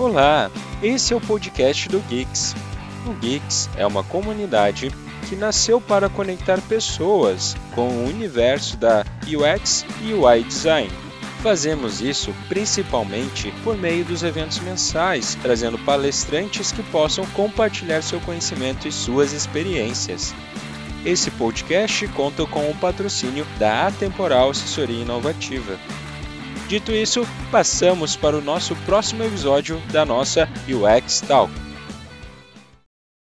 Olá, esse é o podcast do Geeks. O Geeks é uma comunidade que nasceu para conectar pessoas com o universo da UX e UI Design. Fazemos isso principalmente por meio dos eventos mensais, trazendo palestrantes que possam compartilhar seu conhecimento e suas experiências. Esse podcast conta com o patrocínio da Atemporal Assessoria Inovativa. Dito isso, passamos para o nosso próximo episódio da nossa UX Talk.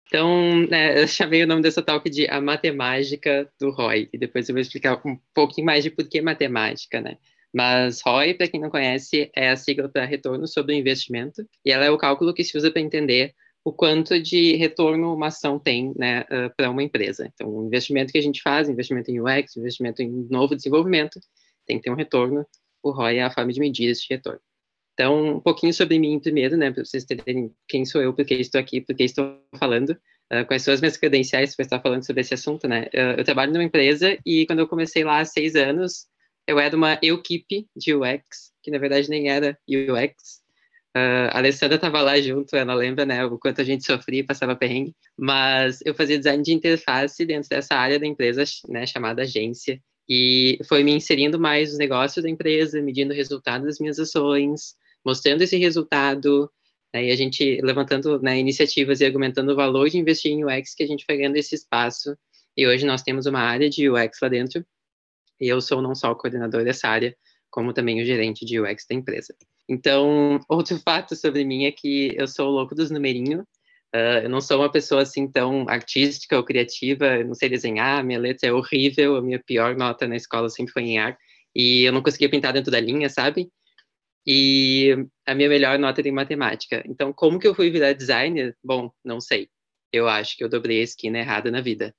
Então, né, eu chamei o nome dessa talk de A Matemática do ROI, e depois eu vou explicar um pouquinho mais de por que matemática, né? Mas ROI, para quem não conhece, é a sigla para retorno sobre o investimento, e ela é o cálculo que se usa para entender o quanto de retorno uma ação tem né, uh, para uma empresa. Então, o investimento que a gente faz, investimento em UX, investimento em novo desenvolvimento, tem que ter um retorno, o ROI é a forma de medir esse retorno. Então, um pouquinho sobre mim primeiro, né, para vocês entenderem quem sou eu, por que estou aqui, por que estou falando, uh, quais são as minhas credenciais para estar falando sobre esse assunto, né. Uh, eu trabalho numa empresa e quando eu comecei lá há seis anos, eu era uma equipe de UX, que na verdade nem era UX. Uh, a Alessandra estava lá junto, ela lembra, né, o quanto a gente sofria passava perrengue, mas eu fazia design de interface dentro dessa área da empresa, né, chamada agência, e foi me inserindo mais nos negócios da empresa, medindo o resultado das minhas ações, mostrando esse resultado, né, e a gente levantando né, iniciativas e argumentando o valor de investir em UX que a gente foi ganhando esse espaço. E hoje nós temos uma área de UX lá dentro, e eu sou não só o coordenador dessa área, como também o gerente de UX da empresa. Então, outro fato sobre mim é que eu sou o louco dos numerinhos, Uh, eu não sou uma pessoa assim tão artística ou criativa, eu não sei desenhar, minha letra é horrível, a minha pior nota na escola sempre foi em ar, e eu não conseguia pintar dentro da linha, sabe? E a minha melhor nota era em matemática. Então, como que eu fui virar designer? Bom, não sei. Eu acho que eu dobrei a esquina errada na vida.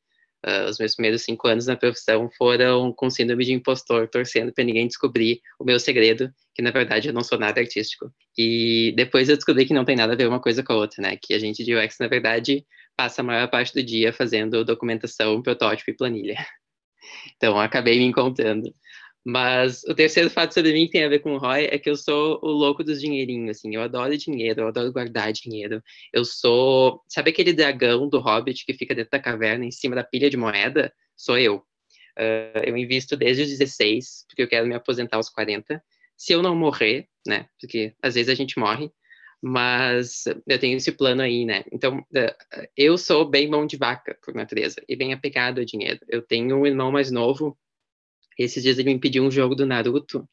Uh, os meus primeiros cinco anos na profissão foram com síndrome de impostor, torcendo para ninguém descobrir o meu segredo, que na verdade eu não sou nada artístico. E depois eu descobri que não tem nada a ver uma coisa com a outra, né? Que a gente de UX, na verdade, passa a maior parte do dia fazendo documentação, protótipo e planilha. Então, acabei me encontrando. Mas o terceiro fato sobre mim que tem a ver com o Roy é que eu sou o louco dos dinheirinhos, assim. Eu adoro dinheiro, eu adoro guardar dinheiro. Eu sou... Sabe aquele dragão do Hobbit que fica dentro da caverna, em cima da pilha de moeda? Sou eu. Uh, eu invisto desde os 16, porque eu quero me aposentar aos 40. Se eu não morrer, né? Porque às vezes a gente morre, mas eu tenho esse plano aí, né? Então, uh, eu sou bem mão de vaca, por natureza, e bem apegado a dinheiro. Eu tenho um irmão mais novo esses dias ele me pediu um jogo do Naruto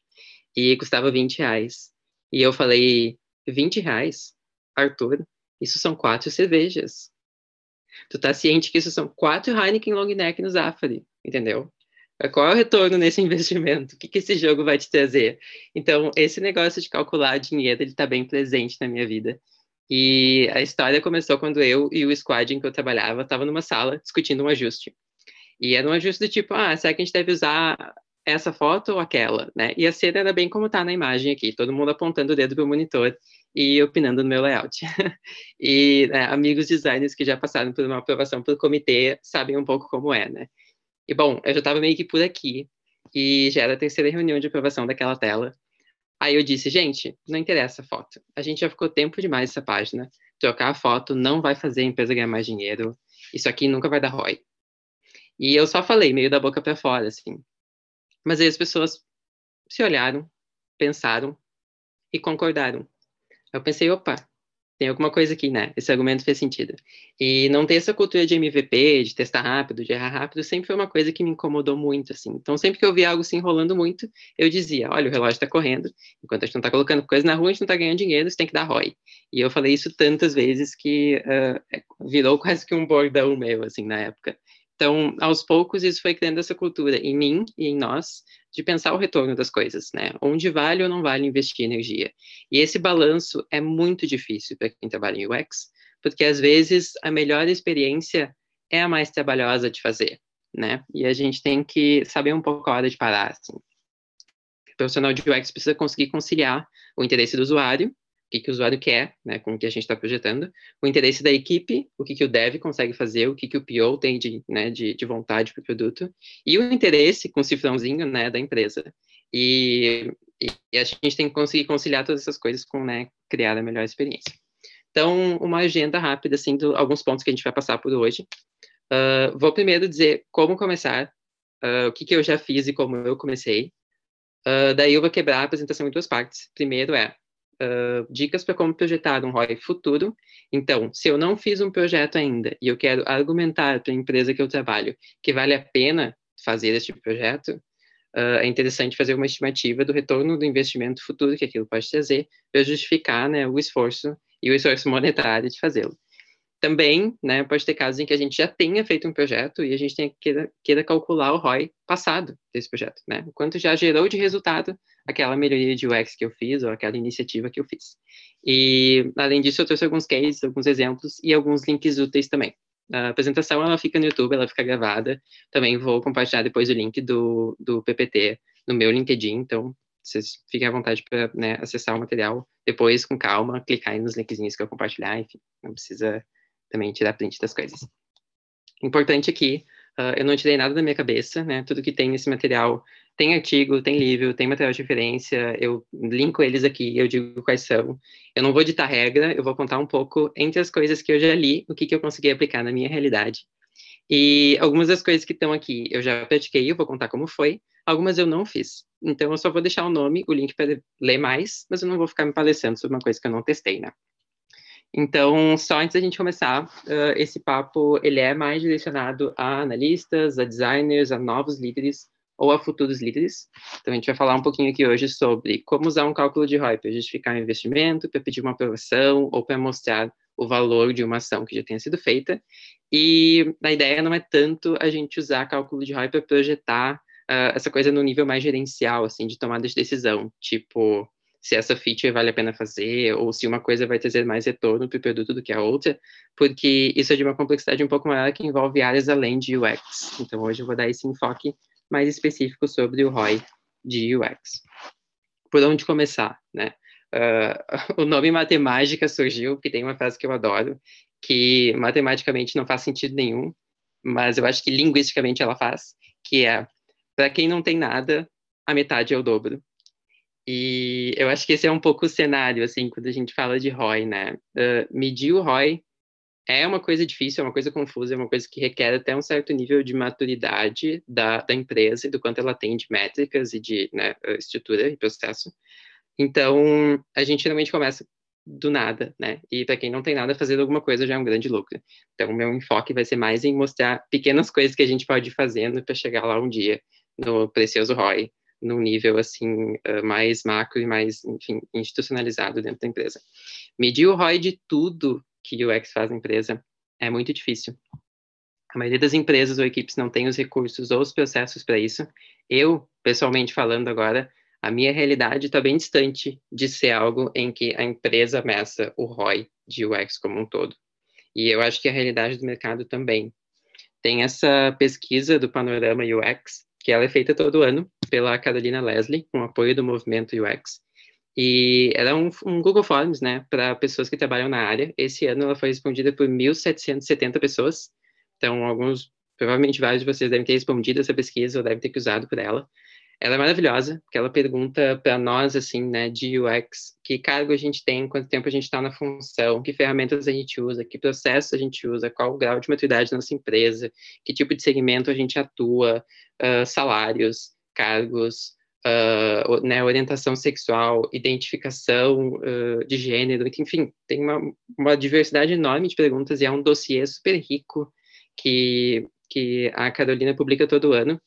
e custava 20 reais. E eu falei, 20 reais? Arthur, isso são quatro cervejas. Tu tá ciente que isso são quatro Heineken Long Neck no Zafari, entendeu? Qual é o retorno nesse investimento? O que, que esse jogo vai te trazer? Então, esse negócio de calcular dinheiro, ele tá bem presente na minha vida. E a história começou quando eu e o squad em que eu trabalhava estavam numa sala discutindo um ajuste. E era um ajuste do tipo, ah, será que a gente deve usar essa foto ou aquela, né? E a cena era bem como tá na imagem aqui, todo mundo apontando o dedo pro monitor e opinando no meu layout. e né, amigos designers que já passaram por uma aprovação pelo comitê sabem um pouco como é, né? E bom, eu já estava meio que por aqui e já era a terceira reunião de aprovação daquela tela. Aí eu disse, gente, não interessa a foto. A gente já ficou tempo demais nessa página. Trocar a foto não vai fazer a empresa ganhar mais dinheiro. Isso aqui nunca vai dar ROI. E eu só falei, meio da boca para fora, assim. Mas aí as pessoas se olharam, pensaram e concordaram. Eu pensei, opa, tem alguma coisa aqui, né? Esse argumento fez sentido. E não ter essa cultura de MVP, de testar rápido, de errar rápido, sempre foi uma coisa que me incomodou muito, assim. Então, sempre que eu via algo se enrolando muito, eu dizia, olha, o relógio está correndo, enquanto a gente não está colocando coisa na rua, a gente não está ganhando dinheiro, você tem que dar ROI. E eu falei isso tantas vezes que uh, virou quase que um bordão meu, assim, na época. Então, aos poucos, isso foi criando essa cultura em mim e em nós de pensar o retorno das coisas, né? Onde vale ou não vale investir energia. E esse balanço é muito difícil para quem trabalha em UX, porque às vezes a melhor experiência é a mais trabalhosa de fazer, né? E a gente tem que saber um pouco a hora de parar, assim. O profissional de UX precisa conseguir conciliar o interesse do usuário que, que o usuário quer, né, com o que a gente está projetando, o interesse da equipe, o que, que o dev consegue fazer, o que, que o PO tem de, né, de, de vontade para o produto, e o interesse com o cifrãozinho né, da empresa. E E, a gente tem que conseguir conciliar todas essas coisas com, né, criar a melhor experiência. Então, uma agenda rápida, assim, de alguns pontos que a gente vai passar por hoje. Uh, vou primeiro dizer como começar, uh, o que, que eu já fiz e como eu comecei. Uh, daí eu vou quebrar a apresentação em duas partes. Primeiro é dicas para como projetar um ROI futuro. Então, se eu não fiz um projeto ainda e eu quero argumentar para a empresa que eu trabalho que vale a pena fazer este projeto, é interessante fazer uma estimativa do retorno do investimento futuro que aquilo pode trazer para justificar né, o esforço e o esforço monetário de fazê-lo. Também, né, pode ter casos em que a gente já tenha feito um projeto e a gente tenha, queira, queira calcular o ROI passado desse projeto, né? Quanto já gerou de resultado aquela melhoria de UX que eu fiz ou aquela iniciativa que eu fiz. E, além disso, eu trouxe alguns cases, alguns exemplos e alguns links úteis também. A apresentação, ela fica no YouTube, ela fica gravada. Também vou compartilhar depois o link do, do PPT no meu LinkedIn, então vocês fiquem à vontade para né, acessar o material depois, com calma, clicar aí nos linkzinhos que eu compartilhar, enfim, não precisa também tirar print das coisas. Importante aqui, uh, eu não tirei nada da minha cabeça, né? Tudo que tem nesse material tem artigo, tem livro, tem material de referência, eu linko eles aqui, eu digo quais são. Eu não vou ditar regra, eu vou contar um pouco entre as coisas que eu já li, o que, que eu consegui aplicar na minha realidade. E algumas das coisas que estão aqui eu já pratiquei, eu vou contar como foi, algumas eu não fiz. Então eu só vou deixar o nome, o link para ler mais, mas eu não vou ficar me palestrando sobre uma coisa que eu não testei, né? Então, só antes da gente começar, uh, esse papo ele é mais direcionado a analistas, a designers, a novos líderes ou a futuros líderes. Então, a gente vai falar um pouquinho aqui hoje sobre como usar um cálculo de ROI para justificar um investimento, para pedir uma aprovação ou para mostrar o valor de uma ação que já tenha sido feita. E a ideia não é tanto a gente usar cálculo de ROI para projetar uh, essa coisa no nível mais gerencial, assim, de tomada de decisão, tipo se essa feature vale a pena fazer, ou se uma coisa vai trazer mais retorno para o produto do que a outra, porque isso é de uma complexidade um pouco maior que envolve áreas além de UX. Então, hoje eu vou dar esse enfoque mais específico sobre o ROI de UX. Por onde começar, né? Uh, o nome matemática surgiu, porque tem uma frase que eu adoro, que matematicamente não faz sentido nenhum, mas eu acho que linguisticamente ela faz, que é, para quem não tem nada, a metade é o dobro. E eu acho que esse é um pouco o cenário, assim, quando a gente fala de ROI, né? Uh, medir o ROI é uma coisa difícil, é uma coisa confusa, é uma coisa que requer até um certo nível de maturidade da, da empresa e do quanto ela tem de métricas e de né, estrutura e processo. Então, a gente realmente começa do nada, né? E para quem não tem nada, fazer alguma coisa já é um grande lucro. Então, meu enfoque vai ser mais em mostrar pequenas coisas que a gente pode ir fazendo para chegar lá um dia no precioso ROI num nível assim uh, mais macro e mais, enfim, institucionalizado dentro da empresa. Medir o ROI de tudo que o UX faz na empresa é muito difícil. A maioria das empresas ou equipes não tem os recursos ou os processos para isso. Eu, pessoalmente falando agora, a minha realidade está bem distante de ser algo em que a empresa meça o ROI de UX como um todo. E eu acho que a realidade do mercado também. Tem essa pesquisa do Panorama UX, que ela é feita todo ano pela Carolina Leslie, com apoio do movimento UX. E ela é um, um Google Forms, né, para pessoas que trabalham na área. Esse ano ela foi respondida por 1.770 pessoas. Então, alguns, provavelmente vários de vocês devem ter respondido essa pesquisa ou devem ter usado por ela. Ela é maravilhosa, porque ela pergunta para nós, assim, né, de UX, que cargo a gente tem, quanto tempo a gente está na função, que ferramentas a gente usa, que processos a gente usa, qual o grau de maturidade da nossa empresa, que tipo de segmento a gente atua, uh, salários, cargos, uh, né, orientação sexual, identificação uh, de gênero, enfim, tem uma, uma diversidade enorme de perguntas e é um dossiê super rico que, que a Carolina publica todo ano.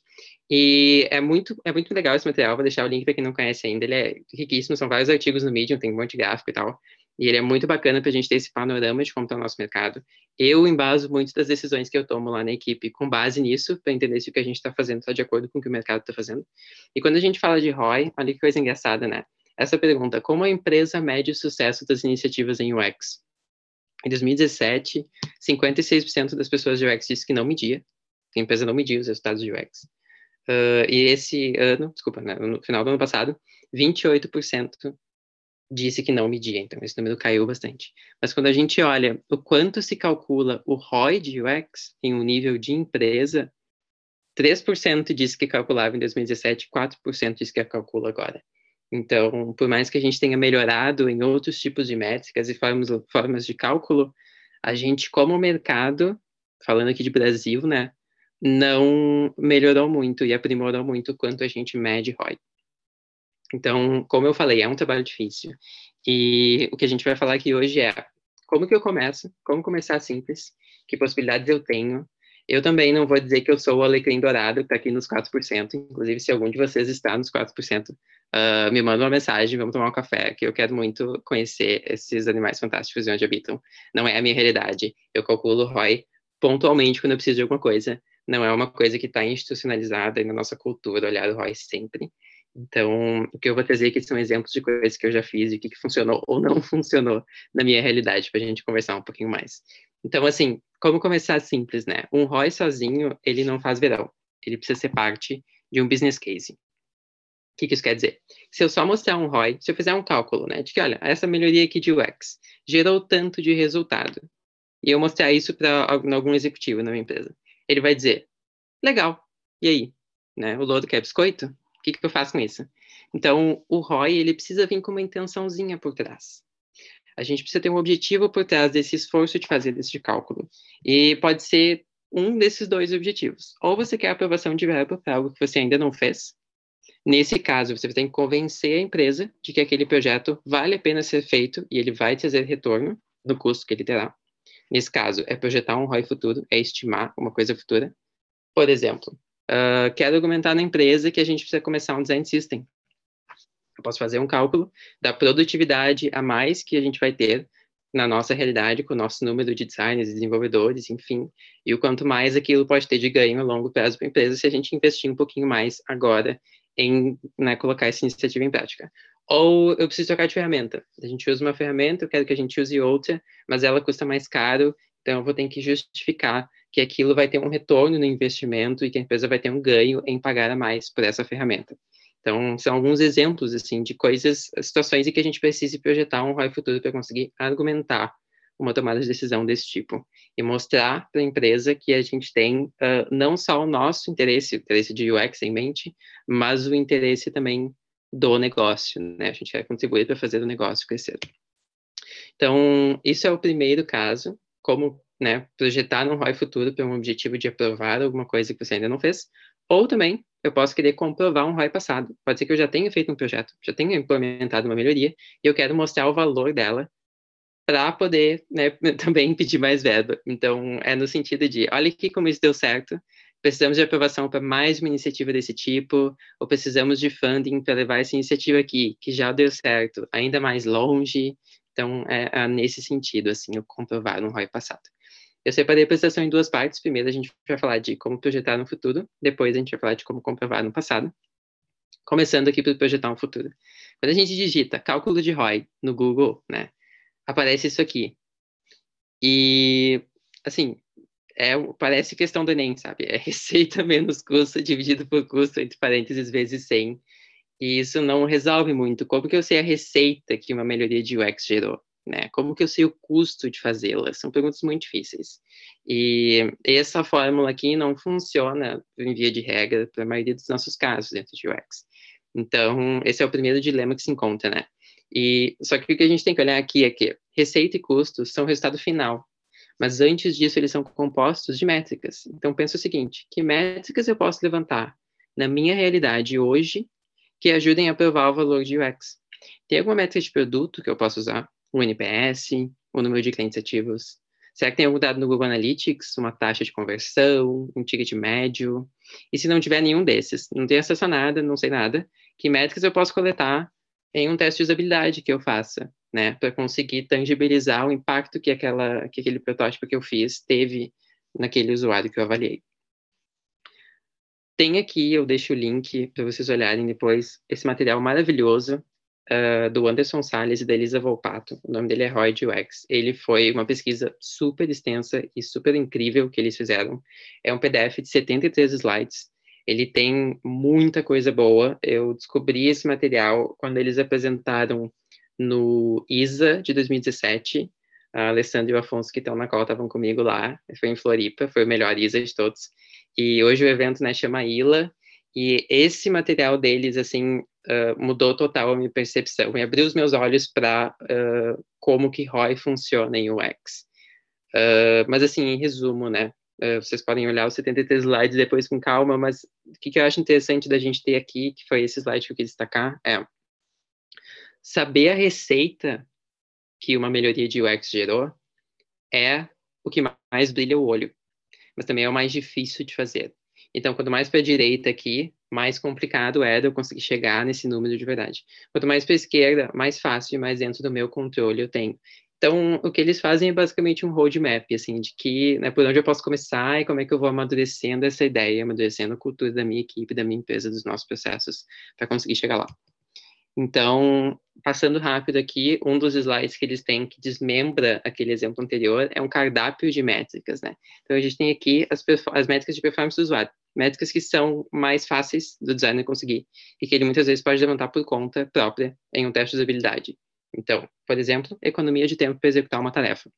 E é muito, é muito legal esse material, vou deixar o link para quem não conhece ainda, ele é riquíssimo, são vários artigos no Medium, tem um monte de gráfico e tal, e ele é muito bacana para a gente ter esse panorama de como está o nosso mercado. Eu embaso muito das decisões que eu tomo lá na equipe com base nisso, para entender se o que a gente está fazendo está de acordo com o que o mercado está fazendo. E quando a gente fala de ROI, olha que coisa engraçada, né? Essa pergunta, como a empresa mede o sucesso das iniciativas em UX? Em 2017, 56% das pessoas de UX disse que não media, que a empresa não media os resultados de UX. Uh, e esse ano, desculpa, né, no final do ano passado, 28% disse que não media, então esse número caiu bastante. Mas quando a gente olha o quanto se calcula o ROI de UX em um nível de empresa, 3% disse que calculava em 2017, 4% disse que calcula agora. Então, por mais que a gente tenha melhorado em outros tipos de métricas e formas, formas de cálculo, a gente, como mercado, falando aqui de Brasil, né, não melhorou muito e aprimorou muito quanto a gente mede ROI. Então, como eu falei, é um trabalho difícil. E o que a gente vai falar aqui hoje é como que eu começo, como começar simples, que possibilidades eu tenho. Eu também não vou dizer que eu sou o alecrim dourado, que está aqui nos 4%. Inclusive, se algum de vocês está nos 4%, uh, ah, me manda uma mensagem, vamos tomar um café, que eu quero muito conhecer esses animais fantásticos e onde habitam. Não é a minha realidade. Eu calculo ROI pontualmente quando eu preciso de alguma coisa. Não é uma coisa que está institucionalizada na nossa cultura, olhar o ROI sempre. Então, o que eu vou trazer aqui são exemplos de coisas que eu já fiz e o que, que funcionou ou não funcionou na minha realidade, para a gente conversar um pouquinho mais. Então, assim, como começar simples, né? Um ROI sozinho, ele não faz verão. Ele precisa ser parte de um business case. O que, que isso quer dizer? Se eu só mostrar um ROI, se eu fizer um cálculo, né, de que, olha, essa melhoria aqui de UX gerou tanto de resultado, e eu mostrar isso para algum executivo na minha empresa, ele vai dizer, legal, e aí? Né? O lodo quer biscoito? Que, que eu faço com isso? Então, o ROI, ele precisa vir com uma intençãozinha por trás. A gente precisa ter um objetivo por trás desse esforço de fazer esse cálculo. E pode ser um desses dois objetivos. Ou você quer aprovação de verba para algo que você ainda não fez. Nesse caso, você tem que convencer a empresa de que aquele projeto vale a pena ser feito e ele vai trazer retorno no custo que ele terá. Nesse caso, é projetar um ROI futuro, é estimar uma coisa futura. Por exemplo, Uh, quero argumentar na empresa que a gente precisa começar um design system. Eu posso fazer um cálculo da produtividade a mais que a gente vai ter na nossa realidade, com o nosso número de designers, desenvolvedores, enfim, e o quanto mais aquilo pode ter de ganho a longo prazo para a empresa se a gente investir um pouquinho mais agora em né, colocar essa iniciativa em prática. Ou eu preciso trocar de ferramenta. A gente usa uma ferramenta, eu quero que a gente use outra, mas ela custa mais caro, então eu vou ter que justificar que aquilo vai ter um retorno no investimento e que a empresa vai ter um ganho em pagar a mais por essa ferramenta. Então, são alguns exemplos, assim, de coisas, situações em que a gente precisa projetar um ROI futuro para conseguir argumentar uma tomada de decisão desse tipo e mostrar para a empresa que a gente tem uh, não só o nosso interesse, o interesse de UX em mente, mas o interesse também do negócio, né? A gente quer contribuir para fazer o negócio crescer. Então, isso é o primeiro caso, como né, projetar no ROI futuro para um objetivo de aprovar alguma coisa que você ainda não fez, ou também eu posso querer comprovar um ROI passado. Pode ser que eu já tenha feito um projeto, já tenha implementado uma melhoria, e eu quero mostrar o valor dela para poder né, também pedir mais verba. Então, é no sentido de, olha aqui como isso deu certo, precisamos de aprovação para mais uma iniciativa desse tipo, ou precisamos de funding para levar essa iniciativa aqui, que já deu certo, ainda mais longe. Então, é, é nesse sentido, assim, eu comprovar um ROI passado. Eu separei a apresentação em duas partes. Primeiro, a gente vai falar de como projetar no futuro. Depois, a gente vai falar de como comprovar no passado. Começando aqui por projetar no futuro. Quando a gente digita cálculo de ROI no Google, né, aparece isso aqui. E, assim, é, parece questão do Enem, sabe? É receita menos custo dividido por custo, entre parênteses, vezes 100. E isso não resolve muito. Como que eu sei a receita que uma melhoria de UX gerou? Né? Como que eu sei o custo de fazê-las? São perguntas muito difíceis. E essa fórmula aqui não funciona em via de regra para a maioria dos nossos casos dentro de UX. Então, esse é o primeiro dilema que se encontra, né? E só que o que a gente tem que olhar aqui é que receita e custos são o resultado final. Mas antes disso, eles são compostos de métricas. Então, pensa o seguinte: que métricas eu posso levantar na minha realidade hoje que ajudem a provar o valor de UX? Tem alguma métrica de produto que eu posso usar? Um NPS, o número de clientes ativos? Será que tem algum dado no Google Analytics, uma taxa de conversão, um ticket médio? E se não tiver nenhum desses, não tenho acesso a nada, não sei nada, que métricas eu posso coletar em um teste de usabilidade que eu faça, né, para conseguir tangibilizar o impacto que, aquela, que aquele protótipo que eu fiz teve naquele usuário que eu avaliei. Tem aqui, eu deixo o link para vocês olharem depois, esse material maravilhoso uh, do Anderson Salles e da Elisa Volpato. O nome dele é Roy UX. Ele foi uma pesquisa super extensa e super incrível que eles fizeram. É um PDF de 73 slides. Ele tem muita coisa boa. Eu descobri esse material quando eles apresentaram no ISA de 2017. A Alessandro e o Afonso, que estão na qual estavam comigo lá, foi em Floripa, foi o melhor ISA de todos. E hoje o evento né, chama ILA, E esse material deles, assim, uh, mudou total a minha percepção e abriu os meus olhos para uh, como que ROI funciona em UX. Uh, mas, assim, em resumo, né? vocês podem olhar os 73 slides depois com calma, mas o que, que eu acho interessante da gente ter aqui, que foi esse slide que eu quis destacar, é saber a receita que uma melhoria de UX gerou é o que mais brilha o olho, mas também é o mais difícil de fazer. Então, quanto mais para a direita aqui, mais complicado é de eu conseguir chegar nesse número de verdade. Quanto mais para a esquerda, mais fácil e mais dentro do meu controle eu tenho. Então, o que eles fazem é basicamente um roadmap, assim, de que, né, por onde eu posso começar e como é que eu vou amadurecendo essa ideia, amadurecendo a cultura da minha equipe, da minha empresa, dos nossos processos, para conseguir chegar lá. Então, passando rápido aqui, um dos slides que eles têm que desmembra aquele exemplo anterior é um cardápio de métricas, né? Então, a gente tem aqui as, as métricas de performance do usuário, métricas que são mais fáceis do designer conseguir e que ele muitas vezes pode levantar por conta própria em um teste de usabilidade. Então, por exemplo, economia de tempo para executar uma tarefa,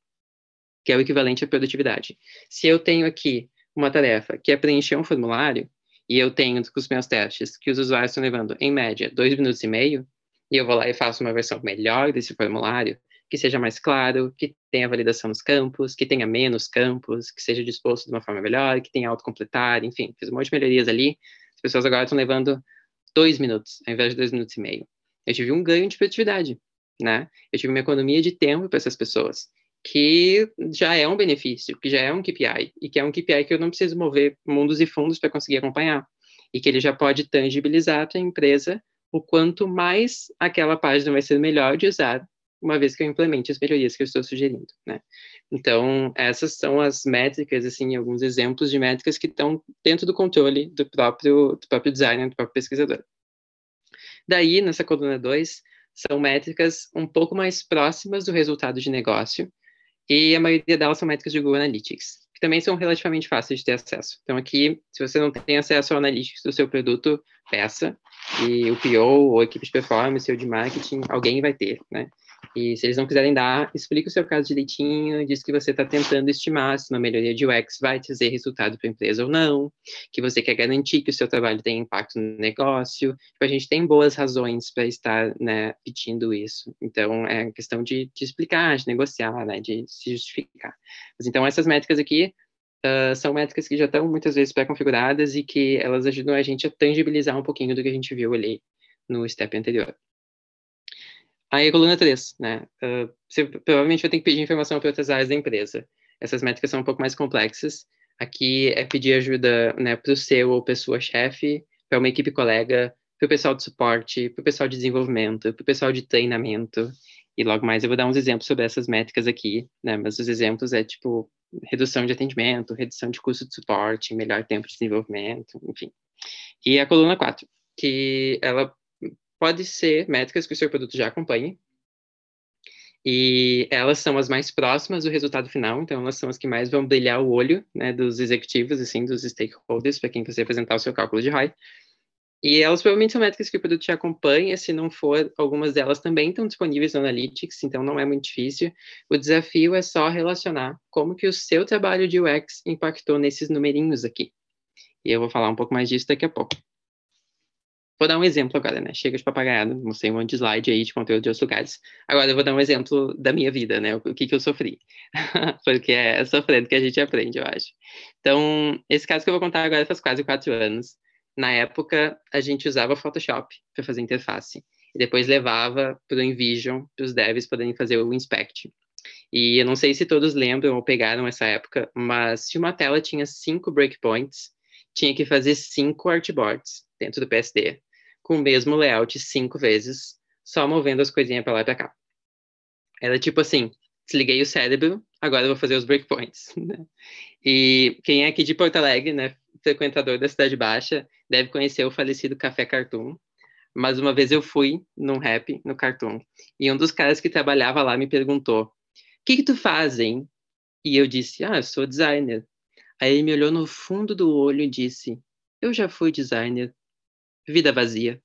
que é o equivalente à produtividade. Se eu tenho aqui uma tarefa que é preencher um formulário, e eu tenho com os meus testes que os usuários estão levando, em média, dois minutos e meio, e eu vou lá e faço uma versão melhor desse formulário, que seja mais claro, que tenha validação nos campos, que tenha menos campos, que seja disposto de uma forma melhor, que tenha autocompletar, enfim, fiz um monte de melhorias ali. As pessoas agora estão levando dois minutos, ao invés de dois minutos e meio. Eu tive um ganho de produtividade, né? Eu tive uma economia de tempo para essas pessoas, que já é um benefício, que já é um KPI, e que é um KPI que eu não preciso mover mundos e fundos para conseguir acompanhar, e que ele já pode tangibilizar para a empresa o quanto mais aquela página vai ser melhor de usar uma vez que eu implemente as melhorias que eu estou sugerindo, né? Então, essas são as métricas, assim, alguns exemplos de métricas que estão dentro do controle do próprio, do próprio designer, do próprio pesquisador. Daí, nessa coluna 2, são métricas um pouco mais próximas do resultado de negócio, e a maioria delas são métricas de Google Analytics, que também são relativamente fáceis de ter acesso. Então, aqui, se você não tem acesso ao Analytics do seu produto, peça, e o PO, ou a equipe de performance, ou de marketing, alguém vai ter, né? E se eles não quiserem dar, explique o seu caso direitinho, diz que você está tentando estimar se uma melhoria de UX vai trazer resultado para a empresa ou não, que você quer garantir que o seu trabalho tem impacto no negócio. Tipo, a gente tem boas razões para estar né, pedindo isso. Então, é questão de, de explicar, de negociar, né, de se justificar. Mas, então, essas métricas aqui Uh, são métricas que já estão muitas vezes pré-configuradas e que elas ajudam a gente a tangibilizar um pouquinho do que a gente viu ali no step anterior. Aí, coluna 3, né? Uh, você provavelmente vai ter que pedir informação para outras áreas da empresa. Essas métricas são um pouco mais complexas. Aqui é pedir ajuda né, para o seu ou pessoa-chefe, para uma equipe colega, para o pessoal de suporte, para o pessoal de desenvolvimento, para o pessoal de treinamento. E logo mais eu vou dar uns exemplos sobre essas métricas aqui, né? Mas os exemplos é tipo redução de atendimento, redução de custo de suporte, melhor tempo de desenvolvimento, enfim. E a coluna 4, que ela pode ser métricas que o seu produto já acompanhe, e elas são as mais próximas do resultado final, então elas são as que mais vão brilhar o olho né, dos executivos, assim, dos stakeholders, para quem quiser apresentar o seu cálculo de ROI. E elas provavelmente são métricas que o produto já acompanha, se não for, algumas delas também estão disponíveis no Analytics, então não é muito difícil. O desafio é só relacionar como que o seu trabalho de UX impactou nesses numerinhos aqui. E eu vou falar um pouco mais disso daqui a pouco. Vou dar um exemplo agora, né? Chega de papagaiado, mostrei um monte de slide aí de conteúdo de outros lugares. Agora eu vou dar um exemplo da minha vida, né? O que, que eu sofri. Porque é sofrendo que a gente aprende, eu acho. Então, esse caso que eu vou contar agora faz quase quatro anos. Na época, a gente usava Photoshop para fazer interface. E depois levava para o InVision, para os devs poderem fazer o inspect. E eu não sei se todos lembram ou pegaram essa época, mas se uma tela tinha cinco breakpoints, tinha que fazer cinco artboards dentro do PSD com o mesmo layout cinco vezes, só movendo as coisinhas para lá e para cá. Era tipo assim, desliguei o cérebro, agora eu vou fazer os breakpoints. Né? E quem é aqui de Porto Alegre, né, frequentador da Cidade Baixa, deve conhecer o falecido Café Cartoon. Mas uma vez eu fui num rap no Cartoon, e um dos caras que trabalhava lá me perguntou, o que que tu faz, hein? E eu disse, ah, eu sou designer. Aí ele me olhou no fundo do olho e disse, eu já fui designer, vida vazia.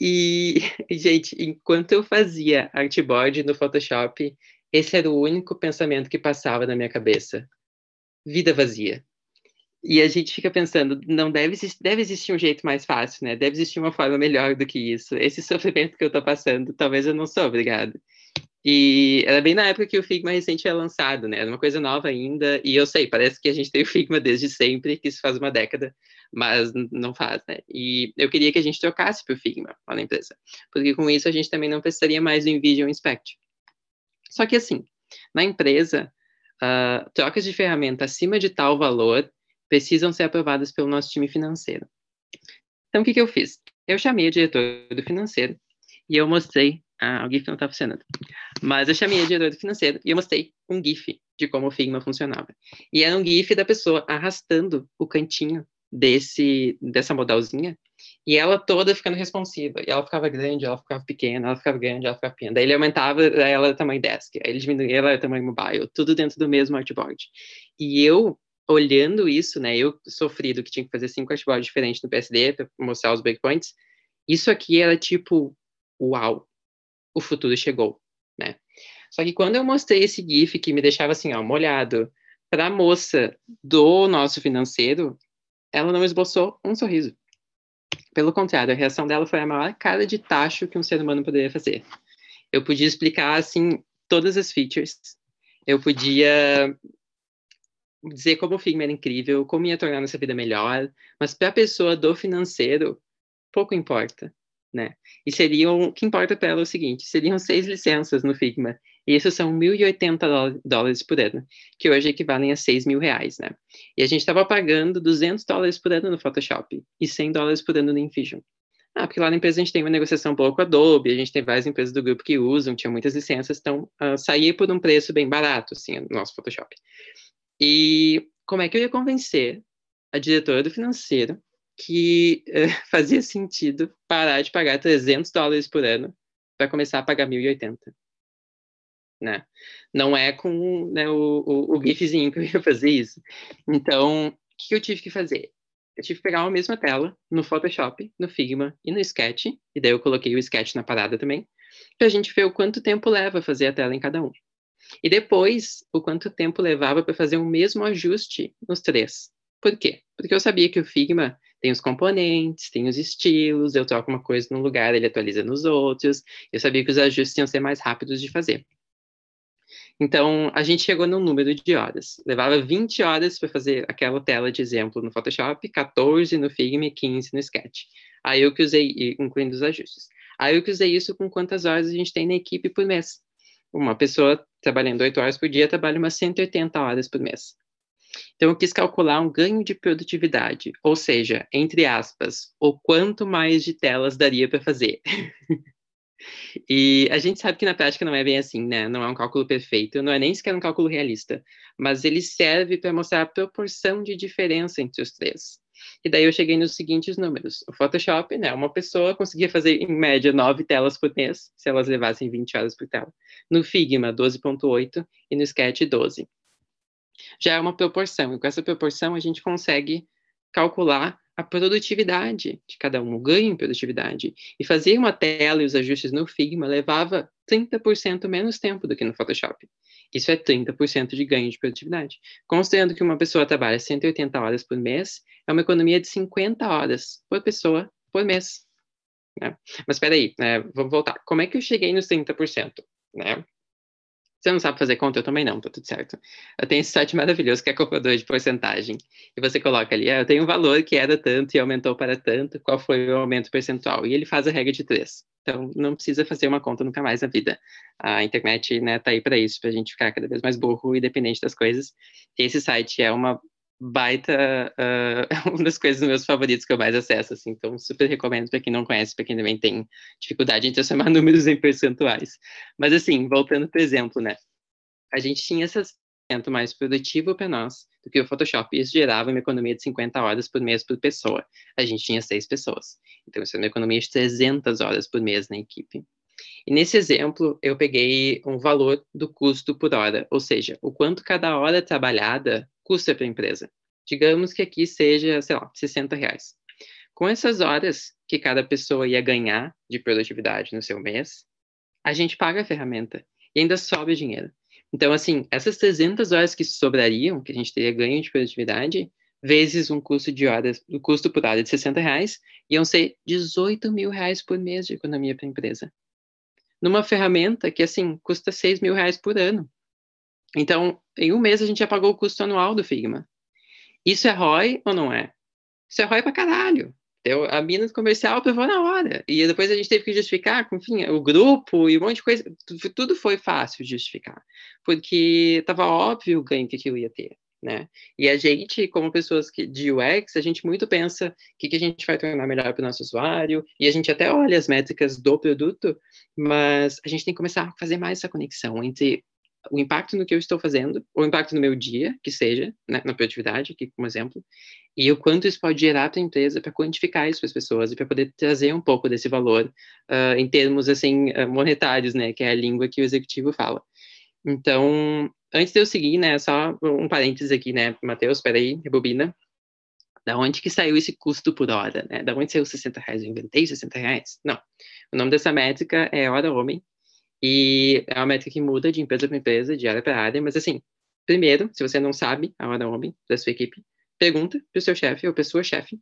e, gente, enquanto eu fazia artboard no Photoshop, esse era o único pensamento que passava na minha cabeça. Vida vazia. e a gente fica pensando, não deve deve existir um jeito mais fácil, né? Deve existir uma forma melhor do que isso. Esse sofrimento que eu tô passando, talvez eu não sou obrigado. E era bem na época que o Figma recente é lançado, né? Era uma coisa nova ainda, e eu sei, parece que a gente tem o Figma desde sempre, que isso faz uma década, mas não faz, né? E eu queria que a gente trocasse para o Figma lá na empresa, porque com isso a gente também não precisaria mais do InVision Inspect. Só que assim, na empresa, uh, trocas de ferramenta acima de tal valor precisam ser aprovadas pelo nosso time financeiro. Então, o que, que eu fiz? Eu chamei o diretor do financeiro e eu mostrei ah, o GIF não está funcionando. Mas eu chamei a diretora financeiro e eu mostrei um GIF de como o Figma funcionava. E era um GIF da pessoa arrastando o cantinho desse dessa modalzinha e ela toda ficando responsiva. E ela ficava grande, ela ficava pequena, ela ficava grande, ela ficava pequena. Daí ele aumentava, ela era tamanho desk, aí ele diminuía, ela era tamanho mobile, tudo dentro do mesmo artboard. E eu, olhando isso, né, eu sofrido que tinha que fazer cinco artboards diferentes no PSD para mostrar os breakpoints, isso aqui era tipo, uau, o futuro chegou, né? Só que quando eu mostrei esse GIF que me deixava assim, ó, molhado, para a moça do nosso financeiro, ela não esboçou um sorriso. Pelo contrário, a reação dela foi a maior cara de tacho que um ser humano poderia fazer. Eu podia explicar, assim, todas as features. Eu podia dizer como o Figma era incrível, como ia tornar nossa vida melhor, mas para a pessoa do financeiro, pouco importa né? E seriam, o que importa para ela é o seguinte, seriam seis licenças no Figma, e isso são 1.080 dólares por ano, que hoje equivalem a 6 mil reais, né? E a gente estava pagando 200 dólares por ano no Photoshop e 100 dólares por ano no InFusion. Ah, porque lá na empresa a gente tem uma negociação boa com a Adobe, a gente tem várias empresas do grupo que usam, tinha muitas licenças, então uh, saía por um preço bem barato, assim, no nosso Photoshop. E como é que eu ia convencer a diretora do financeiro que uh, fazia sentido parar de pagar 300 dólares por ano para começar a pagar 1.080. Né? Não é com né, o, o, o GIFzinho que eu ia fazer isso. Então, o que eu tive que fazer? Eu tive que pegar a mesma tela no Photoshop, no Figma e no Sketch, e daí eu coloquei o Sketch na parada também, para a gente ver o quanto tempo leva fazer a tela em cada um. E depois, o quanto tempo levava para fazer o mesmo ajuste nos três. Por quê? Porque eu sabia que o Figma tem os componentes, tem os estilos, eu troco uma coisa num lugar, ele atualiza nos outros. Eu sabia que os ajustes iam ser mais rápidos de fazer. Então, a gente chegou no número de horas. Levava 20 horas para fazer aquela tela de exemplo no Photoshop, 14 no Figma e 15 no Sketch. Aí eu que usei, incluindo os ajustes. Aí eu que usei isso com quantas horas a gente tem na equipe por mês. Uma pessoa trabalhando 8 horas por dia trabalha umas 180 horas por mês. Então, eu quis calcular um ganho de produtividade, ou seja, entre aspas, o quanto mais de telas daria para fazer. e a gente sabe que na prática não é bem assim, né? Não é um cálculo perfeito, não é nem sequer um cálculo realista, mas ele serve para mostrar a proporção de diferença entre os três. E daí eu cheguei nos seguintes números. O Photoshop, né, uma pessoa conseguia fazer em média nove telas por mês, se elas levassem 20 horas por tela. No Figma, 12.8 e no Sketch, 12 já é uma proporção. E com essa proporção, a gente consegue calcular a produtividade de cada um, o ganho em produtividade. E fazer uma tela e os ajustes no Figma levava 30% menos tempo do que no Photoshop. Isso é 30% de ganho de produtividade. Considerando que uma pessoa trabalha 180 horas por mês, é uma economia de 50 horas por pessoa por mês. Né? Mas espera aí, né? vamos voltar. Como é que eu cheguei nos 30%? Né? Você não sabe fazer conta? Eu também não, tá tudo certo. Eu tenho esse site maravilhoso que é calculador de porcentagem. E você coloca ali, ah, eu tenho um valor que era tanto e aumentou para tanto, qual foi o aumento percentual? E ele faz a regra de três. Então, não precisa fazer uma conta nunca mais na vida. A internet, né, tá aí para isso, para a gente ficar cada vez mais burro e dependente das coisas. Esse site é uma baita, uh, uma das coisas meus favoritos que eu mais acesso, assim, então super recomendo para quem não conhece, para quem também tem dificuldade em transformar números em percentuais. Mas assim, voltando para o exemplo, né, a gente tinha assento mais produtivo para nós do que o Photoshop, isso gerava uma economia de 50 horas por mês por pessoa. A gente tinha seis pessoas, então isso é uma economia de 300 horas por mês na equipe. E nesse exemplo, eu peguei um valor do custo por hora, ou seja, o quanto cada hora trabalhada custa para a empresa. Digamos que aqui seja, sei lá, 60 reais. Com essas horas que cada pessoa ia ganhar de produtividade no seu mês, a gente paga a ferramenta e ainda sobra dinheiro. Então, assim, essas 300 horas que sobrariam, que a gente teria ganho de produtividade, vezes um custo de horas, o custo por hora de 60 reais, iam ser 18 mil reais por mês de economia para a empresa. Numa ferramenta que, assim, custa 6 mil reais por ano. Então, em um mês a gente já pagou o custo anual do Figma. Isso é ROI ou não é? Isso é ROI pra caralho. Eu, a mina comercial aprovou na hora. E depois a gente teve que justificar, enfim, o grupo e um monte de coisa. Tudo foi fácil de justificar. Porque estava óbvio o ganho que aquilo ia ter. Né? E a gente, como pessoas que, de UX, a gente muito pensa o que, que a gente vai tornar melhor para o nosso usuário, e a gente até olha as métricas do produto, mas a gente tem que começar a fazer mais essa conexão entre o impacto no que eu estou fazendo, o impacto no meu dia, que seja, né, na produtividade, aqui como exemplo, e o quanto isso pode gerar para a empresa para quantificar isso para as pessoas e para poder trazer um pouco desse valor uh, em termos assim uh, monetários, né, que é a língua que o executivo fala. Então, antes de eu seguir, né, só um parênteses aqui, né, Matheus, peraí, rebobina. Da onde que saiu esse custo por hora, né? Da onde saiu 60 reais? Eu inventei 60 reais? Não. O nome dessa métrica é hora homem, e é uma métrica que muda de empresa para empresa, de área para área, mas assim, primeiro, se você não sabe a hora homem da sua equipe, pergunta para o seu chefe ou para sua chefe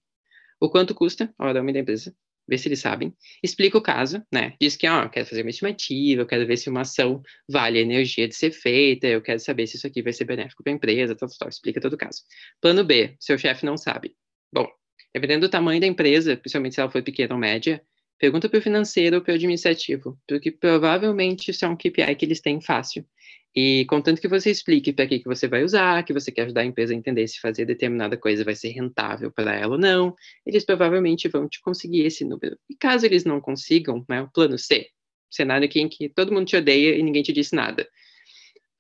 o quanto custa a hora homem da empresa, vê se eles sabem, explica o caso, né? Diz que, ó, eu quero fazer uma estimativa, eu quero ver se uma ação vale a energia de ser feita, eu quero saber se isso aqui vai ser benéfico para a empresa, tal, tal, tal, explica todo o caso. Plano B, seu chefe não sabe. Bom, dependendo do tamanho da empresa, principalmente se ela for pequena ou média, Pergunta para o financeiro ou para o administrativo, porque provavelmente isso é um KPI que eles têm fácil. E contanto que você explique para que, que você vai usar, que você quer ajudar a empresa a entender se fazer determinada coisa vai ser rentável para ela ou não, eles provavelmente vão te conseguir esse número. E caso eles não consigam, né, o plano C, cenário aqui em que todo mundo te odeia e ninguém te disse nada.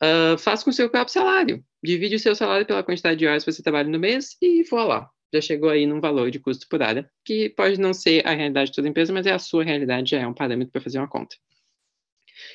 Uh, faça com o seu próprio salário. Divide o seu salário pela quantidade de horas que você trabalha no mês e voa lá já chegou aí num valor de custo por área, que pode não ser a realidade de toda empresa, mas é a sua realidade, já é um parâmetro para fazer uma conta.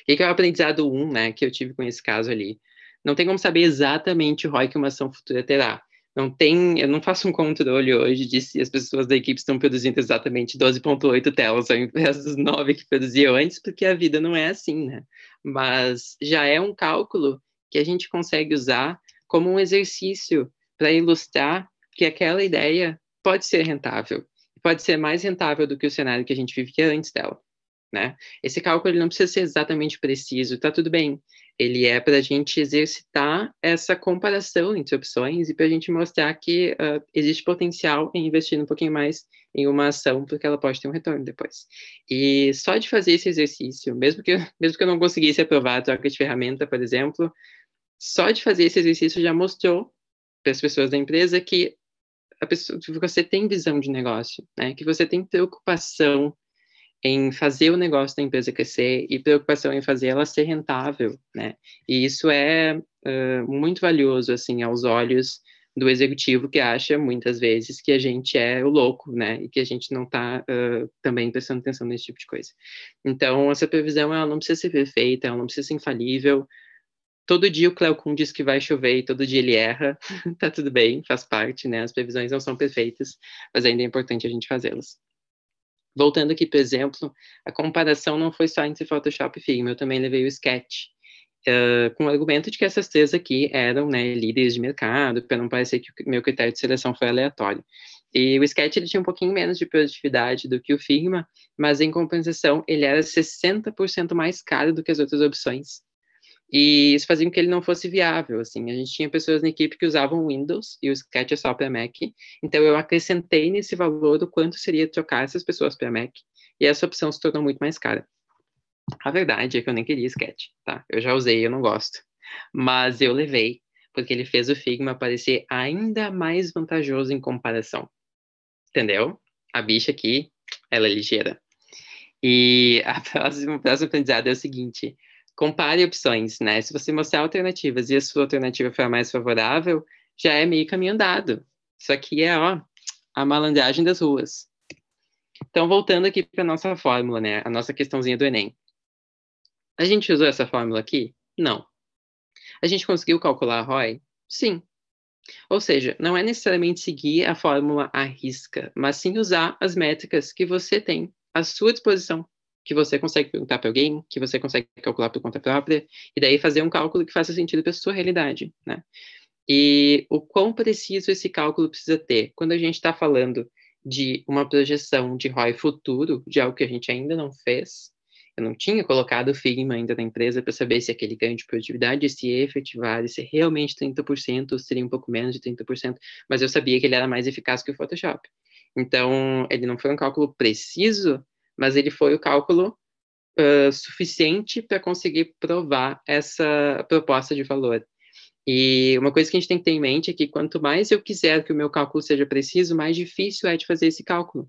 O que é o aprendizado 1, né, que eu tive com esse caso ali? Não tem como saber exatamente o ROI que uma ação futura terá. Não tem, eu não faço um controle hoje de se as pessoas da equipe estão produzindo exatamente 12.8 telas ao invés dos 9 que produziam antes, porque a vida não é assim, né? Mas já é um cálculo que a gente consegue usar como um exercício para ilustrar que aquela ideia pode ser rentável, pode ser mais rentável do que o cenário que a gente vivia antes dela. Né? Esse cálculo ele não precisa ser exatamente preciso, tá tudo bem. Ele é para a gente exercitar essa comparação entre opções e para a gente mostrar que uh, existe potencial em investir um pouquinho mais em uma ação, porque ela pode ter um retorno depois. E só de fazer esse exercício, mesmo que, mesmo que eu não conseguisse aprovar a troca de ferramenta, por exemplo, só de fazer esse exercício já mostrou para as pessoas da empresa que a pessoa, que você tem visão de negócio, né? Que você tem preocupação em fazer o negócio da empresa crescer e preocupação em fazer ela ser rentável, né? E isso é uh, muito valioso, assim, aos olhos do executivo que acha muitas vezes que a gente é o louco, né? E que a gente não está uh, também prestando atenção nesse tipo de coisa. Então, essa previsão ela não precisa ser perfeita, ela não precisa ser infalível, todo dia o Cleocum diz que vai chover e todo dia ele erra, tá tudo bem, faz parte, né? As previsões não são perfeitas, mas ainda é importante a gente fazê-las. Voltando aqui, por exemplo, a comparação não foi só entre Photoshop e Figma, eu também levei o Sketch, uh, com o argumento de que essas três aqui eram né, líderes de mercado, para não parecer que o meu critério de seleção foi aleatório. E o Sketch ele tinha um pouquinho menos de produtividade do que o Figma, mas em compensação ele era 60% mais caro do que as outras opções. E isso fazia com que ele não fosse viável, assim. A gente tinha pessoas na equipe que usavam Windows e o Sketch é só para Mac. Então eu acrescentei nesse valor o quanto seria trocar essas pessoas para Mac. E essa opção se tornou muito mais cara. A verdade é que eu nem queria Sketch, tá? Eu já usei, eu não gosto. Mas eu levei, porque ele fez o Figma parecer ainda mais vantajoso em comparação. Entendeu? A bicha aqui, ela é ligeira. E a próxima, a próxima aprendizado é o seguinte: compare opções, né? Se você mostrar alternativas e a sua alternativa for a mais favorável, já é meio caminho andado. Isso aqui é, ó, a malandragem das ruas. Então, voltando aqui para nossa fórmula, né? A nossa questãozinha do Enem. A gente usou essa fórmula aqui? Não. A gente conseguiu calcular a ROI? Sim. Ou seja, não é necessariamente seguir a fórmula à risca, mas sim usar as métricas que você tem à sua disposição que você consegue perguntar para alguém, que você consegue calcular por conta própria, e daí fazer um cálculo que faça sentido para a sua realidade, né? E o quão preciso esse cálculo precisa ter? Quando a gente está falando de uma projeção de ROI futuro, de algo que a gente ainda não fez, eu não tinha colocado o Figma ainda na empresa para saber se aquele ganho de produtividade se efetivar, se realmente 30% ou seria um pouco menos de 30%, mas eu sabia que ele era mais eficaz que o Photoshop. Então, ele não foi um cálculo preciso, mas ele foi o cálculo uh, suficiente para conseguir provar essa proposta de valor. E uma coisa que a gente tem que ter em mente é que quanto mais eu quiser que o meu cálculo seja preciso, mais difícil é de fazer esse cálculo.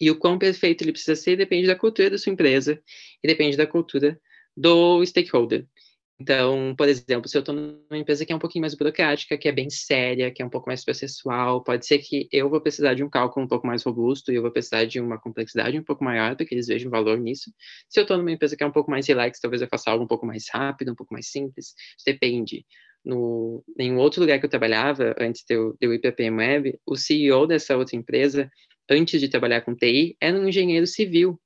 E o quão perfeito ele precisa ser depende da cultura da sua empresa e depende da cultura do stakeholder. Então, por exemplo, se eu estou numa empresa que é um pouquinho mais burocrática, que é bem séria, que é um pouco mais processual, pode ser que eu vou precisar de um cálculo um pouco mais robusto e eu vou precisar de uma complexidade um pouco maior para que eles vejam valor nisso. Se eu estou numa empresa que é um pouco mais relax, talvez eu faça algo um pouco mais rápido, um pouco mais simples. Depende. No, em um outro lugar que eu trabalhava, antes de eu, de eu ir para a PM Web, o CEO dessa outra empresa, antes de trabalhar com TI, era um engenheiro civil.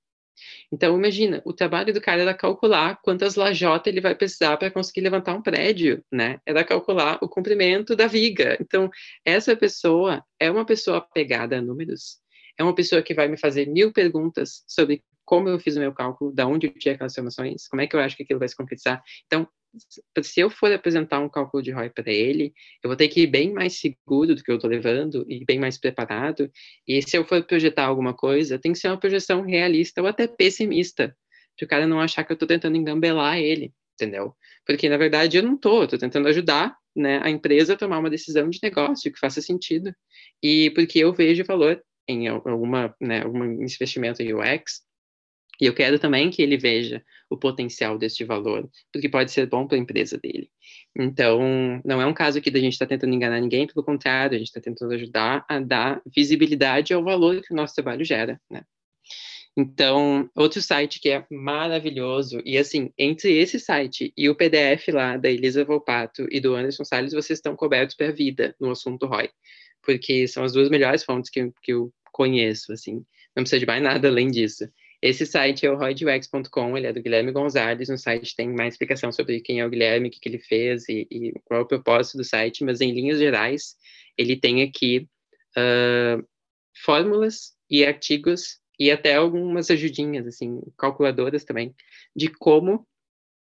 Então, imagina, o trabalho do cara era calcular quantas lajotas ele vai precisar para conseguir levantar um prédio, né? Era calcular o comprimento da viga. Então, essa pessoa é uma pessoa apegada a números, é uma pessoa que vai me fazer mil perguntas sobre como eu fiz o meu cálculo, da onde eu tinha aquelas informações, como é que eu acho que aquilo vai se concretizar. Então, se eu for apresentar um cálculo de ROI para ele, eu vou ter que ir bem mais seguro do que eu estou levando e bem mais preparado. E se eu for projetar alguma coisa, tem que ser uma projeção realista ou até pessimista, para o cara não achar que eu estou tentando engambelar ele, entendeu? Porque, na verdade, eu não estou, estou tentando ajudar né, a empresa a tomar uma decisão de negócio que faça sentido. E porque eu vejo valor em alguma, né, algum investimento em UX, e eu quero também que ele veja o potencial deste valor, porque pode ser bom para a empresa dele. Então, não é um caso aqui da gente estar tá tentando enganar ninguém, pelo contrário, a gente está tentando ajudar a dar visibilidade ao valor que o nosso trabalho gera, né? Então, outro site que é maravilhoso, e assim, entre esse site e o PDF lá da Elisa Volpato e do Anderson Salles, vocês estão cobertos para a vida no assunto ROI, porque são as duas melhores fontes que, que eu conheço, assim, não precisa de mais nada além disso. Esse site é o roydux.com, ele é do Guilherme Gonzalez. No site tem mais explicação sobre quem é o Guilherme, o que, que ele fez e, e, qual é o propósito do site, mas em linhas gerais, ele tem aqui uh, fórmulas e artigos e até algumas ajudinhas, assim, calculadoras também, de como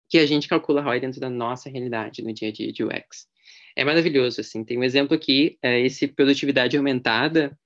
que a gente calcula ROI dentro da nossa realidade no dia a dia de UX. É maravilhoso, assim, tem um exemplo aqui, é esse produtividade aumentada,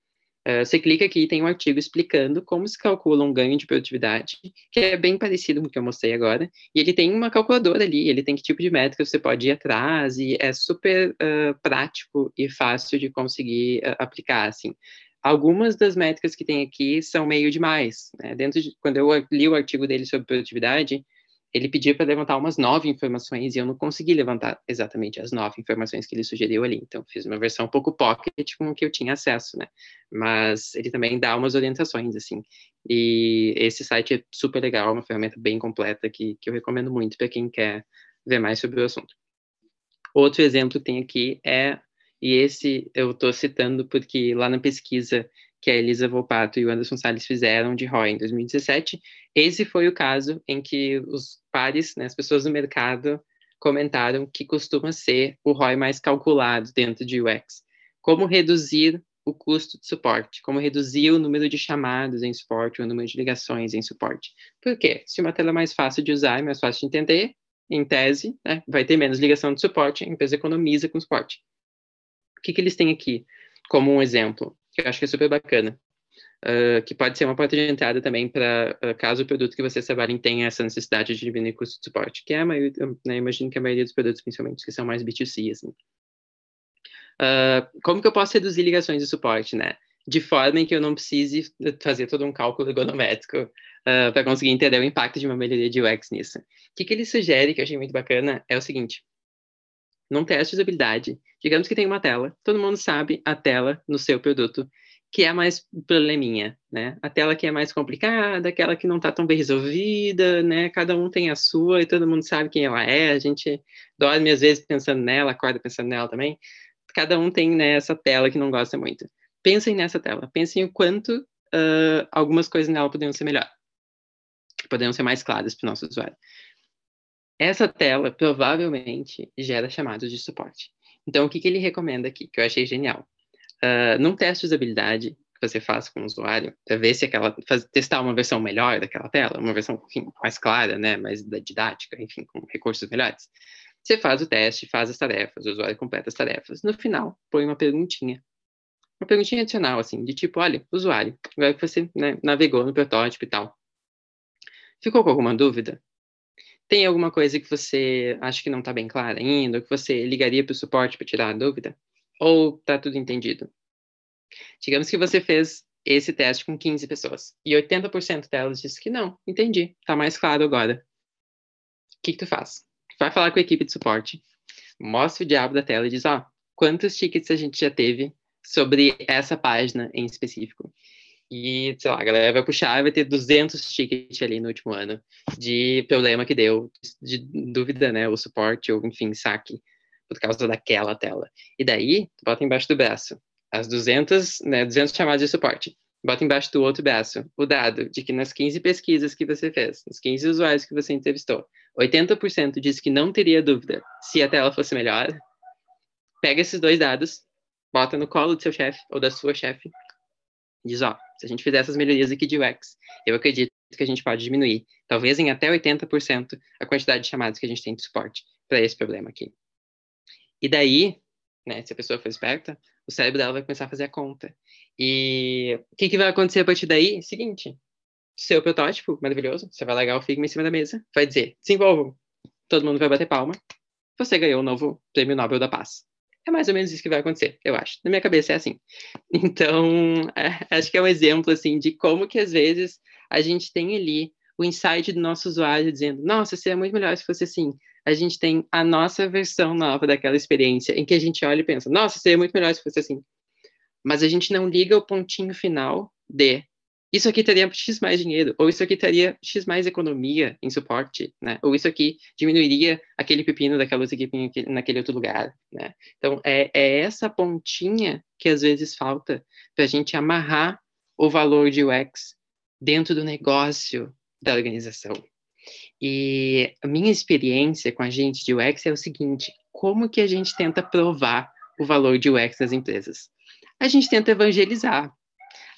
Uh, você clica aqui e tem um artigo explicando como se calcula um ganho de produtividade, que é bem parecido com o que eu mostrei agora. E ele tem uma calculadora ali, ele tem que tipo de métrica você pode ir atrás, e é super uh, prático e fácil de conseguir uh, aplicar, assim. Algumas das métricas que tem aqui são meio demais. Né? Dentro de, quando eu li o artigo dele sobre produtividade, ele pediu para levantar umas nove informações e eu não consegui levantar exatamente as nove informações que ele sugeriu ali. Então, fiz uma versão um pouco pocket com o que eu tinha acesso, né? Mas ele também dá umas orientações, assim. E esse site é super legal, é uma ferramenta bem completa que, que eu recomendo muito para quem quer ver mais sobre o assunto. Outro exemplo que tem aqui é, e esse eu estou citando porque lá na pesquisa que a Elisa Volpato e o Anderson Salles fizeram de ROI em 2017, esse foi o caso em que os pares, né, as pessoas do mercado, comentaram que costuma ser o ROI mais calculado dentro de UX. Como reduzir o custo de suporte, como reduzir o número de chamadas em suporte, o número de ligações em suporte. Por quê? Se uma tela é mais fácil de usar e mais fácil de entender, em tese, né, vai ter menos ligação de suporte, a empresa economiza com suporte. O que, que eles têm aqui como um exemplo? Que eu acho que é super bacana. Uh, que pode ser uma porta de entrada também para uh, caso o produto que vocês trabalhem tenha essa necessidade de diminuir custo de suporte, que é a maioria, né, imagino que a maioria dos produtos, principalmente, que são mais B2C, assim. Uh, como que eu posso reduzir ligações de suporte, né? De forma em que eu não precise fazer todo um cálculo ergonométrico para conseguir entender o impacto de uma melhoria de UX nisso. O que, que ele sugere, que eu achei muito bacana, é o seguinte. Num teste de usabilidade, digamos que tem uma tela, todo mundo sabe a tela no seu produto, que é a mais probleminha, né? A tela que é mais complicada, aquela que não está tão bem resolvida, né? Cada um tem a sua e todo mundo sabe quem ela é. A gente dorme às vezes pensando nela, acorda pensando nela também. Cada um tem né, essa tela que não gosta muito. Pensem nessa tela. Pensem o quanto uh, algumas coisas nela poderiam ser melhor, poderiam ser mais claras para o nosso usuário. Essa tela provavelmente gera chamados de suporte. Então, o que, que ele recomenda aqui, que eu achei genial? Uh, num teste de usabilidade que você faz com o usuário, para ver se aquela, faz, testar uma versão melhor daquela tela, uma versão enfim, mais clara, né, mais didática, enfim, com recursos melhores, você faz o teste, faz as tarefas, o usuário completa as tarefas. No final, põe uma perguntinha. Uma perguntinha adicional, assim, de tipo, olha, usuário, agora que você né, navegou no protótipo e tal, ficou com alguma dúvida? Tem alguma coisa que você acha que não está bem clara ainda, que você ligaria para o suporte para tirar a dúvida? Ou está tudo entendido? Digamos que você fez esse teste com 15 pessoas e 80% delas disse que não, entendi, está mais claro agora. O que, que tu faz? Vai falar com a equipe de suporte, mostra o diabo da tela e diz, ó, oh, quantos tickets a gente já teve sobre essa página em específico? E, sei lá, a galera vai puxar e vai ter 200 tickets ali no último ano de problema que deu, de dúvida, né, o suporte, ou enfim, saque, por causa daquela tela. E daí, bota embaixo do braço as 200, né, 200 chamadas de suporte. Bota embaixo do outro braço o dado de que nas 15 pesquisas que você fez, nos 15 usuários que você entrevistou, 80% disse que não teria dúvida se a tela fosse melhor. Pega esses dois dados, bota no colo do seu chefe ou da sua chefe, diz, ó, se a gente fizer essas melhorias aqui de UX, eu acredito que a gente pode diminuir, talvez em até 80%, a quantidade de chamadas que a gente tem de suporte para esse problema aqui. E daí, né, se a pessoa for esperta, o cérebro dela vai começar a fazer a conta. E o que, que vai acontecer a partir daí? Seguinte, seu protótipo maravilhoso, você vai largar o Figma em cima da mesa, vai dizer, desenvolvam. Todo mundo vai bater palma. Você ganhou o novo Prêmio Nobel da Paz. É mais ou menos isso que vai acontecer, eu acho. Na minha cabeça é assim. Então, é, acho que é um exemplo, assim, de como que às vezes a gente tem ali o insight do nosso usuário dizendo, nossa, seria muito melhor se fosse assim. A gente tem a nossa versão nova daquela experiência, em que a gente olha e pensa, nossa, seria muito melhor se fosse assim. Mas a gente não liga o pontinho final de isso aqui teria X mais dinheiro, ou isso aqui teria X mais economia em suporte, né? Ou isso aqui diminuiria aquele pepino daquela outra equipe naquele outro lugar, né? Então, é, é essa pontinha que às vezes falta para a gente amarrar o valor de UX dentro do negócio da organização. E a minha experiência com a gente de UX é o seguinte: como que a gente tenta provar o valor de UX nas empresas? A gente tenta evangelizar,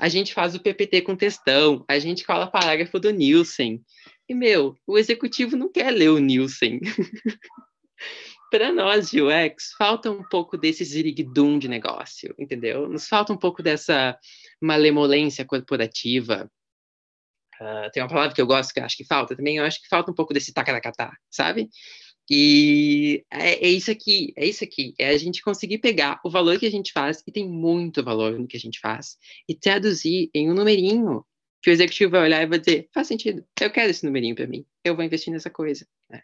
a gente faz o PPT com textão, a gente cola parágrafo do Nielsen. E, meu, o executivo não quer ler o Nielsen. Para nós de UX, falta um pouco desse ziriguidum de negócio, entendeu? Nos falta um pouco dessa malemolência corporativa. Uh, tem uma palavra que eu gosto que eu acho que falta também, eu acho que falta um pouco desse tacaracatá, sabe? E é, é, isso aqui, é isso aqui, é a gente conseguir pegar o valor que a gente faz, e tem muito valor no que a gente faz, e traduzir em um numerinho que o executivo vai olhar e vai dizer, faz sentido, eu quero esse numerinho para mim, eu vou investir nessa coisa. Né?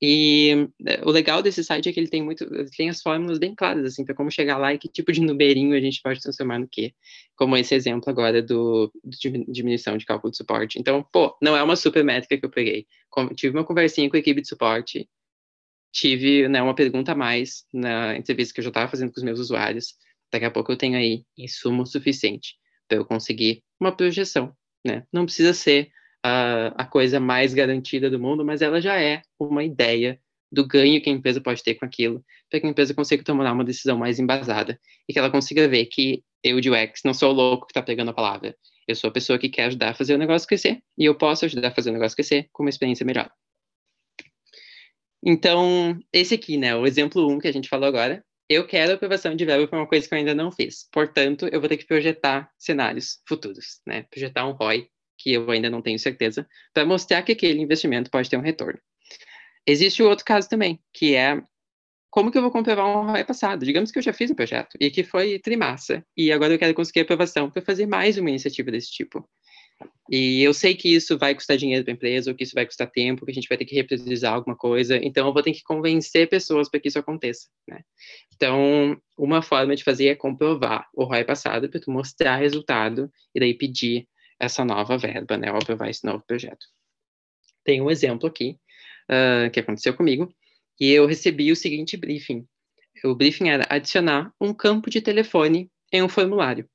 E é, o legal desse site é que ele tem muito, tem as fórmulas bem claras, assim, para como chegar lá e que tipo de numerinho a gente pode transformar no quê, como esse exemplo agora do, do diminuição de cálculo de suporte. Então, pô, não é uma super métrica que eu peguei. tive uma conversinha com a equipe de suporte, tive né, uma pergunta a mais na entrevista que eu já estava fazendo com os meus usuários. Daqui a pouco eu tenho aí insumo suficiente para eu conseguir uma projeção. Né? Não precisa ser uh, a coisa mais garantida do mundo, mas ela já é uma ideia do ganho que a empresa pode ter com aquilo, para que a empresa consiga tomar uma decisão mais embasada e que ela consiga ver que eu de UX não sou o louco que está pegando a palavra. Eu sou a pessoa que quer ajudar a fazer o negócio crescer e eu posso ajudar a fazer o negócio crescer com uma experiência melhor. Então, esse aqui, né, o exemplo 1 um que a gente falou agora, eu quero aprovação de verbo para uma coisa que eu ainda não fiz. Portanto, eu vou ter que projetar cenários futuros, né? Projetar um ROI, que eu ainda não tenho certeza, para mostrar que aquele investimento pode ter um retorno. Existe o outro caso também, que é como que eu vou comprovar um ROI passado? Digamos que eu já fiz um projeto e que foi trimassa, e agora eu quero conseguir aprovação para fazer mais uma iniciativa desse tipo. E eu sei que isso vai custar dinheiro para a empresa, ou que isso vai custar tempo, que a gente vai ter que representar alguma coisa, então eu vou ter que convencer pessoas para que isso aconteça, né? Então, uma forma de fazer é comprovar o ROI passado para tu mostrar resultado e daí pedir essa nova verba, né, ou aprovar esse novo projeto. Tem um exemplo aqui uh, que aconteceu comigo, e eu recebi o seguinte briefing. O briefing era adicionar um campo de telefone em um formulário.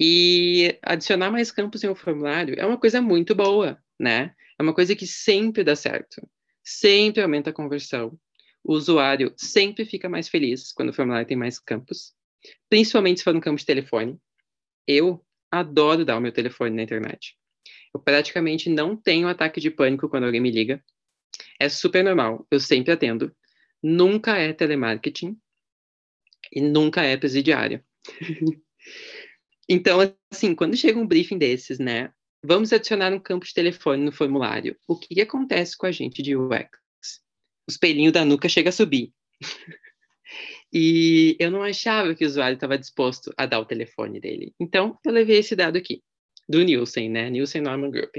E adicionar mais campos em um formulário é uma coisa muito boa, né? É uma coisa que sempre dá certo, sempre aumenta a conversão. o usuário sempre fica mais feliz quando o formulário tem mais campos, principalmente se for um campo de telefone. Eu adoro dar o meu telefone na internet. Eu praticamente não tenho ataque de pânico quando alguém me liga. É super normal, eu sempre atendo. Nunca é telemarketing e nunca é presidiário. então, assim, quando chega um briefing desses, né? Vamos adicionar um campo de telefone no formulário. O que, que acontece com a gente de UX? Os pelinhos da nuca chega a subir. e eu não achava que o usuário estava disposto a dar o telefone dele. Então, eu levei esse dado aqui, do Nielsen, né? Nielsen Norman Group.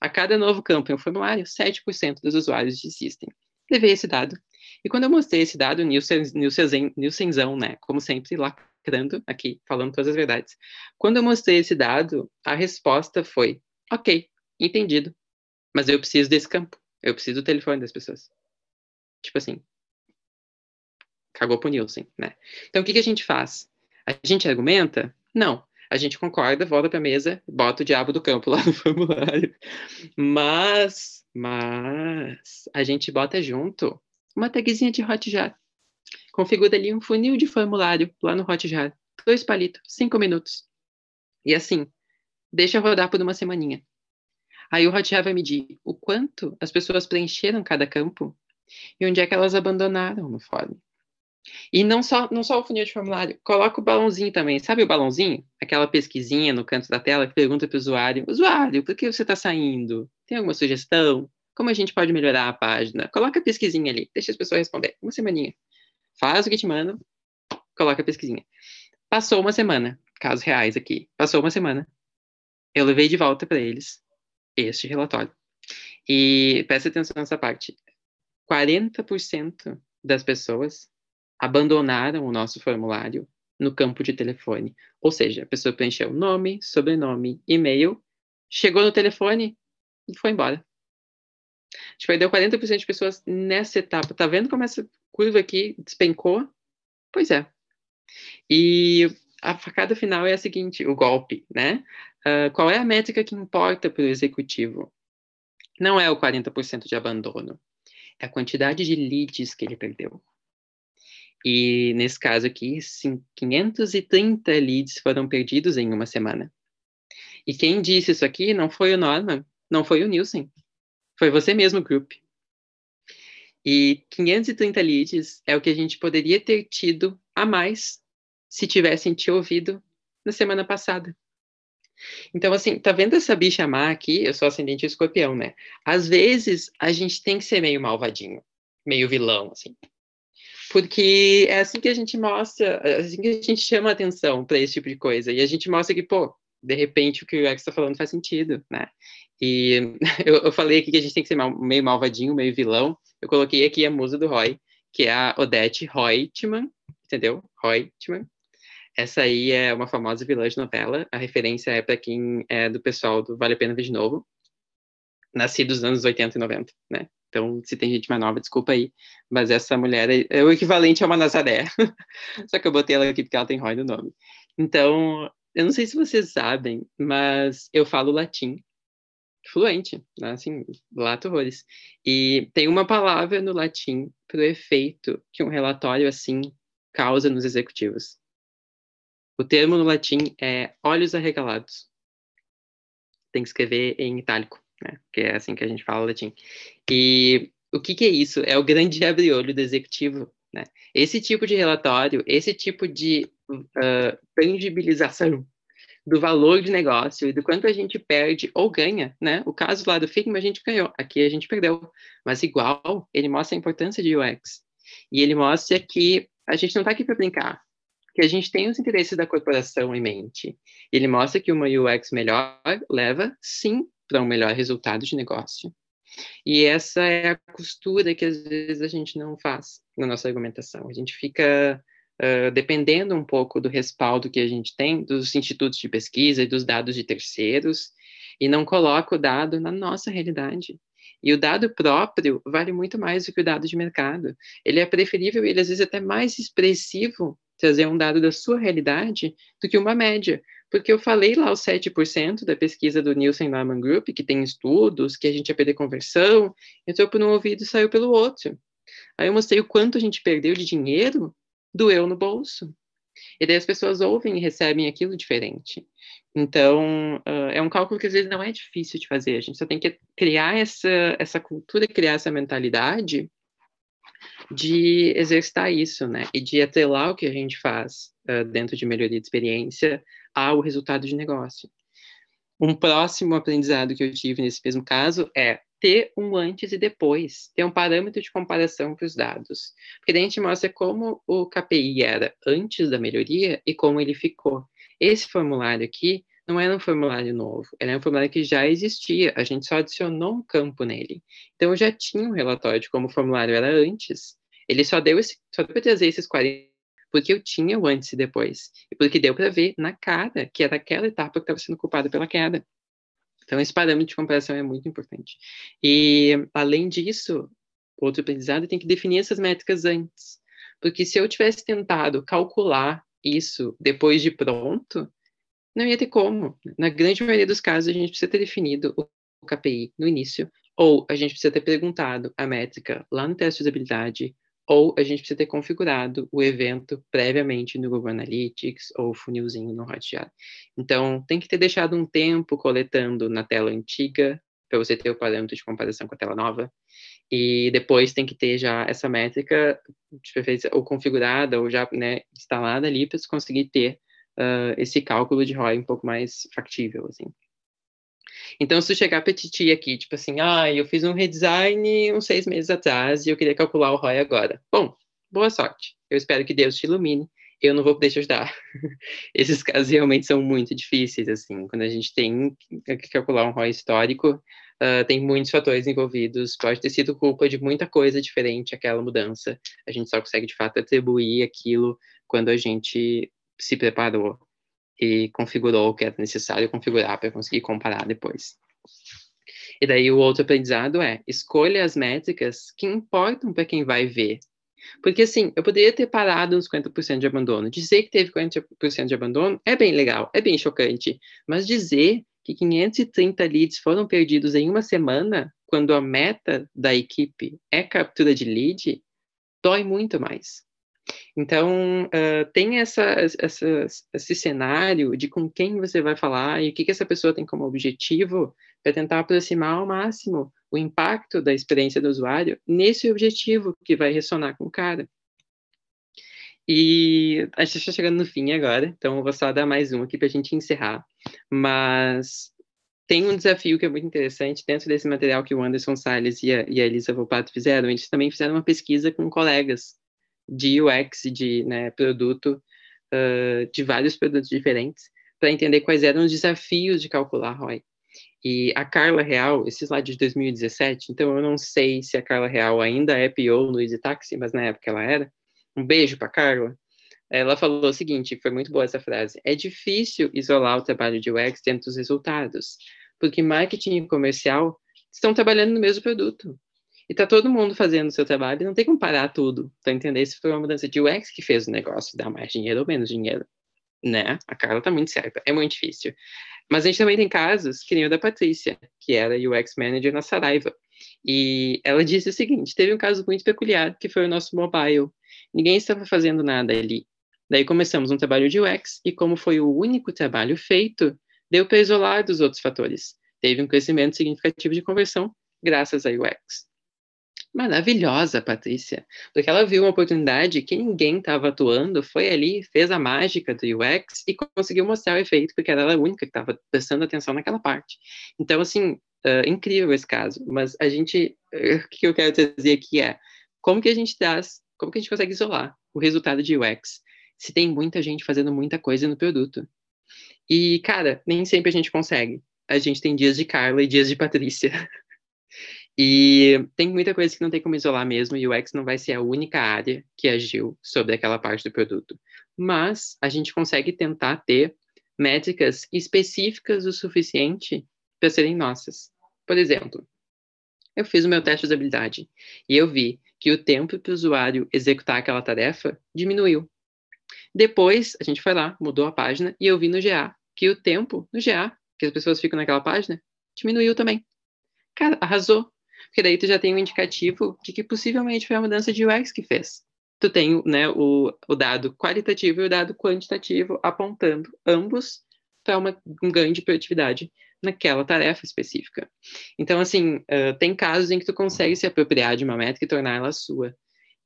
A cada novo campo em um formulário, 7% dos usuários desistem. Levei esse dado. E quando eu mostrei esse dado, Nielsen, Nielsen, Nielsenzão, né? Como sempre, aqui, falando todas as verdades. Quando eu mostrei esse dado, a resposta foi: ok, entendido. Mas eu preciso desse campo. Eu preciso do telefone das pessoas. Tipo assim. Cagou pro Nielsen, né? Então, o que, que a gente faz? A gente argumenta? Não a gente concorda, volta para a mesa, bota o diabo do campo lá no formulário. Mas, mas, a gente bota junto uma tagzinha de Hotjar. Configura ali um funil de formulário lá no Hotjar. Dois palitos, cinco minutos. E assim, deixa rodar por uma semaninha. Aí o Hotjar vai medir o quanto as pessoas preencheram cada campo e onde é que elas abandonaram no form. E não só, não só o funil de formulário, coloca o balãozinho também. Sabe o balãozinho? Aquela pesquisinha no canto da tela que pergunta para o usuário: Usuário, por que você está saindo? Tem alguma sugestão? Como a gente pode melhorar a página? Coloca a pesquisinha ali, deixa as pessoas responder. Uma semaninha. Faz o que te manda, coloca a pesquisinha. Passou uma semana, casos reais aqui. Passou uma semana. Eu levei de volta para eles este relatório. E presta atenção nessa parte. 40% das pessoas abandonaram o nosso formulário no campo de telefone. Ou seja, a pessoa preencheu nome, sobrenome, e-mail, chegou no telefone e foi embora. A gente perdeu 40% de pessoas nessa etapa. Tá vendo como essa curva aqui despencou? Pois é. E a facada final é a seguinte, o golpe, né? Uh, qual é a métrica que importa para o executivo? Não é o 40% de abandono, é a quantidade de leads que ele perdeu. E nesse caso aqui, 530 leads foram perdidos em uma semana. E quem disse isso aqui não foi o Norman, não foi o Nielsen, foi você mesmo, Group. E 530 leads é o que a gente poderia ter tido a mais se tivessem te ouvido na semana passada. Então, assim, tá vendo essa bicha má aqui? Eu sou ascendente escorpião, né? Às vezes, a gente tem que ser meio malvadinho, meio vilão, assim porque é assim que a gente mostra, é assim que a gente chama atenção para esse tipo de coisa. E a gente mostra que, pô, de repente o que o Alex está falando faz sentido, né? E eu, eu, falei aqui que a gente tem que ser mal, meio malvadinho, meio vilão. Eu coloquei aqui a musa do Roy, que é a Odette Reutemann, entendeu? Reutemann. Essa aí é uma famosa vilã de novela. A referência é para quem é do pessoal do Vale a Pena Ver de Novo, nascido nos anos 80 e 90, né? Então, se tem gente mais nova, desculpa aí. Mas essa mulher é, é o equivalente a uma Nazaré. Só que eu botei ela aqui porque ela tem Roy no nome. Então, eu não sei se vocês sabem, mas eu falo latim fluente, né? assim, lato horrores. E tem uma palavra no latim para o efeito que um relatório assim causa nos executivos. O termo no latim é olhos arregalados. Tem que escrever em itálico né? Que é assim que a gente fala latim. E o que, que é isso? É o grande abre-olho do executivo, né? Esse tipo de relatório, esse tipo de uh, tangibilização do valor de negócio e do quanto a gente perde ou ganha, né? O caso lá do Figma a gente ganhou, aqui a gente perdeu, mas igual ele mostra a importância de UX e ele mostra que a gente não está aqui para brincar, que a gente tem os interesses da corporação em mente. Ele mostra que uma UX melhor leva sim para um melhor resultado de negócio. E essa é a costura que às vezes a gente não faz na nossa argumentação. A gente fica dependendo um pouco do respaldo que a gente tem dos institutos de pesquisa e dos dados de terceiros e não coloca o dado na nossa realidade. E o dado próprio vale muito mais do que o dado de mercado. Ele é preferível, ele às vezes é até mais expressivo trazer um dado da sua realidade do que uma média, porque eu falei lá os 7% da pesquisa do Nielsen Norman Group, que tem estudos, que a gente ia perder conversão, entrou por um ouvido e saiu pelo outro. Aí eu mostrei o quanto a gente perdeu de dinheiro, doeu no bolso. E daí as pessoas ouvem e recebem aquilo diferente. Então, uh, é um cálculo que às vezes não é difícil de fazer. A gente só tem que criar essa, essa cultura, criar essa mentalidade de exercitar isso, né? E de atrelar o que a gente faz uh, dentro de melhoria de experiência ao resultado de negócio. Um próximo aprendizado que eu tive nesse mesmo caso é ter um antes e depois, ter um parâmetro de comparação para os dados. Porque daí a gente mostra como o KPI era antes da melhoria e como ele ficou. Esse formulário aqui não era um formulário novo, era um formulário que já existia, a gente só adicionou um campo nele. Então já tinha um relatório de como o formulário era antes, ele só deu esse, só deu para trazer esses 40 porque eu tinha o antes e depois, e porque deu para ver na cara que era aquela etapa que estava sendo culpada pela queda. Então, esse parâmetro de comparação é muito importante. E, além disso, outro aprendizado tem que definir essas métricas antes. Porque se eu tivesse tentado calcular isso depois de pronto, não ia ter como. Na grande maioria dos casos, a gente precisa ter definido o KPI no início, ou a gente precisa ter perguntado a métrica lá no teste de usabilidade, ou a gente precisa ter configurado o evento previamente no Google Analytics ou funilzinho no Hotjar. Então, tem que ter deixado um tempo coletando na tela antiga, para você ter o parâmetro de comparação com a tela nova, e depois tem que ter já essa métrica, de preferência, ou configurada, ou já né, instalada ali, para você conseguir ter uh, esse cálculo de ROI um pouco mais factível, assim. Então, se chegar pra Titi aqui, tipo assim, ah, eu fiz um redesign uns seis meses atrás e eu queria calcular o ROI agora. Bom, boa sorte. Eu espero que Deus te ilumine. Eu não vou poder te ajudar. Esses casos realmente são muito difíceis, assim. Quando a gente tem que calcular um ROI histórico, uh, tem muitos fatores envolvidos. Pode ter sido culpa de muita coisa diferente aquela mudança. A gente só consegue, de fato, atribuir aquilo quando a gente se preparou e configurou o que era necessário configurar para conseguir comparar depois. E daí o outro aprendizado é, escolha as métricas que importam para quem vai ver. Porque assim, eu poderia ter parado nos 50% de abandono. Dizer que teve 40% de abandono é bem legal, é bem chocante. Mas dizer que 530 leads foram perdidos em uma semana, quando a meta da equipe é captura de lead, dói muito mais. Então, uh, tem essa, essa, esse cenário de com quem você vai falar e o que, que essa pessoa tem como objetivo para tentar aproximar ao máximo o impacto da experiência do usuário nesse objetivo que vai ressonar com o cara. E a gente está chegando no fim agora, então eu vou só dar mais um aqui para a gente encerrar. Mas tem um desafio que é muito interessante dentro desse material que o Anderson Salles e a, e a Elisa Volpato fizeram. Eles também fizeram uma pesquisa com colegas de UX de né, produto, uh, de vários produtos diferentes, para entender quais eram os desafios de calcular ROI. E a Carla Real, esse slide de 2017, então eu não sei se a Carla Real ainda é PO no Easy Taxi, mas na época ela era. Um beijo para Carla. Ela falou o seguinte, foi muito boa essa frase: é difícil isolar o trabalho de UX dentro dos resultados, porque marketing e comercial estão trabalhando no mesmo produto. E tá todo mundo fazendo o seu trabalho, não tem como parar tudo, tá entendendo? Se foi uma mudança de UX que fez o negócio dar mais dinheiro ou menos dinheiro, né? A Carla tá muito certa, é muito difícil. Mas a gente também tem casos, que nem o da Patrícia, que era UX Manager na Saraiva. E ela disse o seguinte, teve um caso muito peculiar, que foi o nosso mobile. Ninguém estava fazendo nada ali. Daí começamos um trabalho de UX, e como foi o único trabalho feito, deu para isolar dos outros fatores. Teve um crescimento significativo de conversão graças a UX maravilhosa, Patrícia, porque ela viu uma oportunidade que ninguém estava atuando, foi ali, fez a mágica do UX e conseguiu mostrar o efeito, porque ela era a única que estava prestando atenção naquela parte. Então, assim, uh, incrível esse caso, mas a gente, uh, o que eu quero trazer aqui é, como que a gente traz, como que a gente consegue isolar o resultado de UX, se tem muita gente fazendo muita coisa no produto. E, cara, nem sempre a gente consegue. A gente tem dias de Carla e dias de Patrícia. E tem muita coisa que não tem como isolar mesmo, e o UX não vai ser a única área que agiu sobre aquela parte do produto. Mas a gente consegue tentar ter métricas específicas o suficiente para serem nossas. Por exemplo, eu fiz o meu teste de usabilidade e eu vi que o tempo para o usuário executar aquela tarefa diminuiu. Depois, a gente foi lá, mudou a página e eu vi no GA que o tempo no GA, que as pessoas ficam naquela página, diminuiu também. Cara, arrasou. Porque daí tu já tem um indicativo de que possivelmente foi a mudança de UX que fez. Tu tem né, o, o dado qualitativo e o dado quantitativo apontando ambos para um ganho de produtividade naquela tarefa específica. Então, assim, uh, tem casos em que tu consegue se apropriar de uma métrica e tornar ela sua.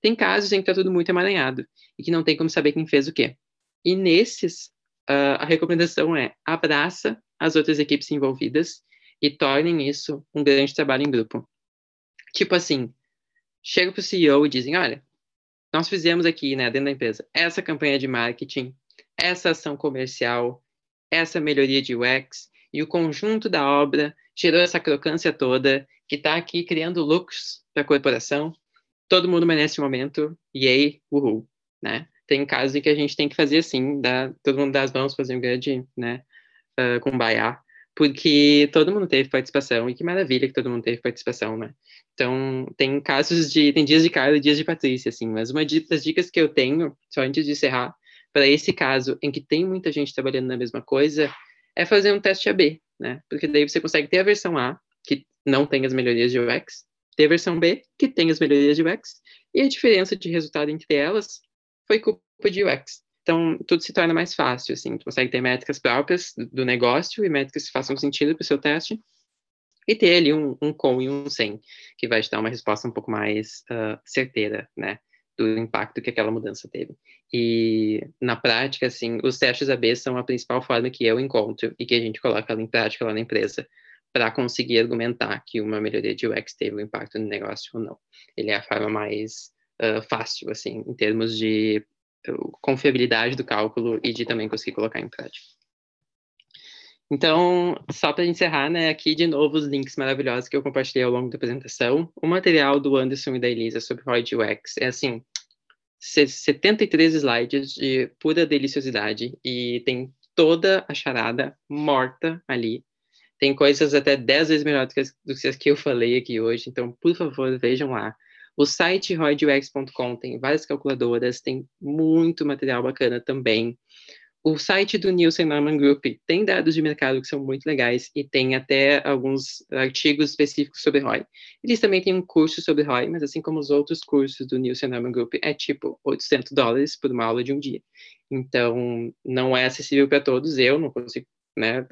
Tem casos em que está tudo muito emaranhado e que não tem como saber quem fez o quê. E nesses, uh, a recomendação é abraça as outras equipes envolvidas e tornem isso um grande trabalho em grupo. Tipo assim, chega para o CEO e dizem, olha, nós fizemos aqui, né, dentro da empresa, essa campanha de marketing, essa ação comercial, essa melhoria de UX, e o conjunto da obra gerou essa crocância toda, que está aqui criando lucros para a corporação. Todo mundo merece um momento, yay, uhul, né? Tem casos em que a gente tem que fazer assim, dá, todo mundo dá as mãos, fazer um grande, né, uh, kumbaya, porque todo mundo teve participação, e que maravilha que todo mundo teve participação, né? Então, tem casos de, tem dias de Carla e dias de Patrícia, assim, mas uma das dicas que eu tenho, só antes de encerrar, para esse caso em que tem muita gente trabalhando na mesma coisa, é fazer um teste AB, né? Porque daí você consegue ter a versão A, que não tem as melhorias de UX, ter a versão B, que tem as melhorias de UX, e a diferença de resultado entre elas foi culpa de UX. Então, tudo se torna mais fácil, assim, tu consegue ter métricas próprias do negócio e métricas que façam sentido para o seu teste, e ter ali um, um com e um sem, que vai te dar uma resposta um pouco mais uh, certeira, né? do impacto que aquela mudança teve. E na prática, assim, os testes AB são a principal forma que eu encontro e que a gente coloca em prática lá na empresa para conseguir argumentar que uma melhoria de UX teve um impacto no negócio ou não. Ele é a forma mais uh, fácil, assim, em termos de confiabilidade do cálculo e de também conseguir colocar em prática. Então, só para encerrar, né, aqui de novo os links maravilhosos que eu compartilhei ao longo da apresentação. O material do Anderson e da Elisa sobre ROI UX é assim, 73 slides de pura deliciosidade e tem toda a charada morta ali. Tem coisas até 10 vezes melhores do que as que eu falei aqui hoje, então, por favor, vejam lá. O site roidux.com tem várias calculadoras, tem muito material bacana também. O site do Nielsen Norman Group tem dados de mercado que são muito legais e tem até alguns artigos específicos sobre ROI. Eles também têm um curso sobre ROI, mas assim como os outros cursos do Nielsen Norman Group, é tipo 800 dólares por uma aula de um dia. Então, não é acessível para todos. Eu não consigo né,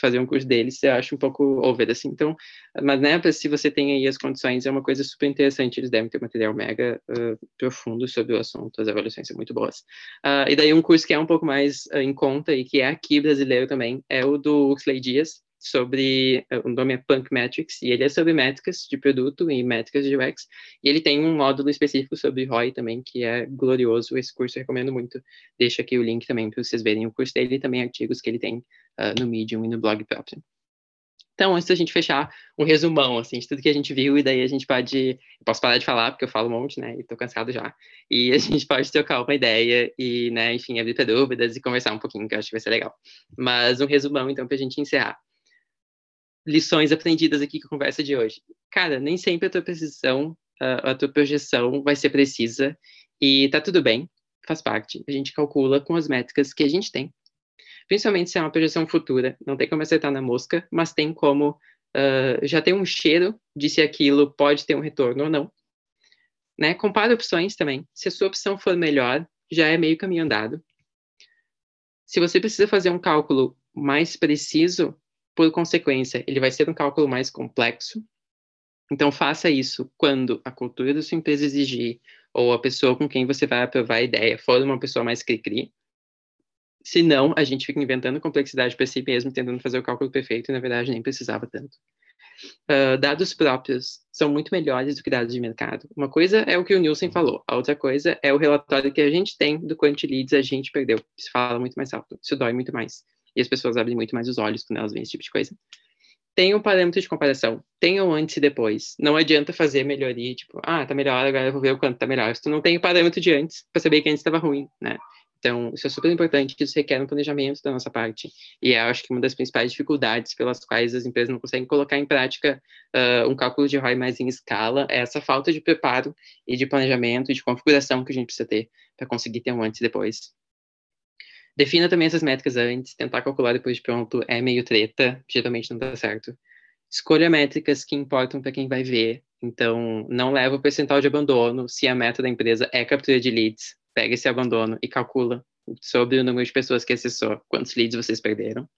fazer um curso deles, eu acho um pouco over, assim, então, mas, né, se você tem aí as condições, é uma coisa super interessante, eles devem ter material mega uh, profundo sobre o assunto, as avaliações são muito boas. Uh, e daí um curso que é um pouco mais uh, em conta e que é aqui brasileiro também, é o do Uxley Dias, sobre, o nome é Punk Metrics, e ele é sobre métricas de produto e métricas de UX, e ele tem um módulo específico sobre ROI também, que é glorioso, esse curso eu recomendo muito, deixa aqui o link também para vocês verem o curso dele e também artigos que ele tem uh, no Medium e no blog próprio. Então, antes da gente fechar, um resumão, assim, de tudo que a gente viu, e daí a gente pode... Eu posso parar de falar, porque eu falo um monte, né, e tô cansado já. E a gente pode trocar uma ideia e, né, enfim, abrir para dúvidas e conversar um pouquinho, que eu acho que vai ser legal. Mas um resumão, então, para a gente encerrar lições aprendidas aqui com a conversa de hoje. Cara, nem sempre a tua precisão, a, tua projeção vai ser precisa e tá tudo bem, faz parte. A gente calcula com as métricas que a gente tem. Principalmente se é uma projeção futura, não tem como acertar na mosca, mas tem como uh, já ter um cheiro de se aquilo pode ter um retorno ou não. Né? Compara opções também. Se a sua opção for melhor, já é meio caminho andado. Se você precisa fazer um cálculo mais preciso, por consequência, ele vai ser um cálculo mais complexo. Então, faça isso quando a cultura da sua empresa exigir, ou a pessoa com quem você vai aprovar a ideia for uma pessoa mais cri-cri. Se não, a gente fica inventando complexidade para si mesmo, tentando fazer o cálculo perfeito, e na verdade nem precisava tanto. Uh, dados próprios são muito melhores do que dados de mercado. Uma coisa é o que o Nielsen falou, a outra coisa é o relatório que a gente tem do quanto leads a gente perdeu. Isso fala muito mais alto, isso dói muito mais e as pessoas abrem muito mais os olhos quando elas veem esse tipo de coisa. Tem um parâmetro de comparação, tem o antes e depois. Não adianta fazer melhoria, tipo, ah, tá melhor, agora eu vou ver o quanto tá melhor. Se tu não tem o parâmetro de antes, para saber que antes estava ruim, né? Então, isso é super importante, isso requer um planejamento da nossa parte. E eu acho que uma das principais dificuldades pelas quais as empresas não conseguem colocar em prática uh, um cálculo de ROI mais em escala é essa falta de preparo e de planejamento e de configuração que a gente precisa ter para conseguir ter um antes e depois. Defina também essas métricas antes, tentar calcular depois de pronto é meio treta, geralmente não dá certo. Escolha métricas que importam para quem vai ver. Então, não leva o percentual de abandono se a meta da empresa é captura de leads. Pega esse abandono e calcula sobre o número de pessoas que acessou, quantos leads vocês perderam.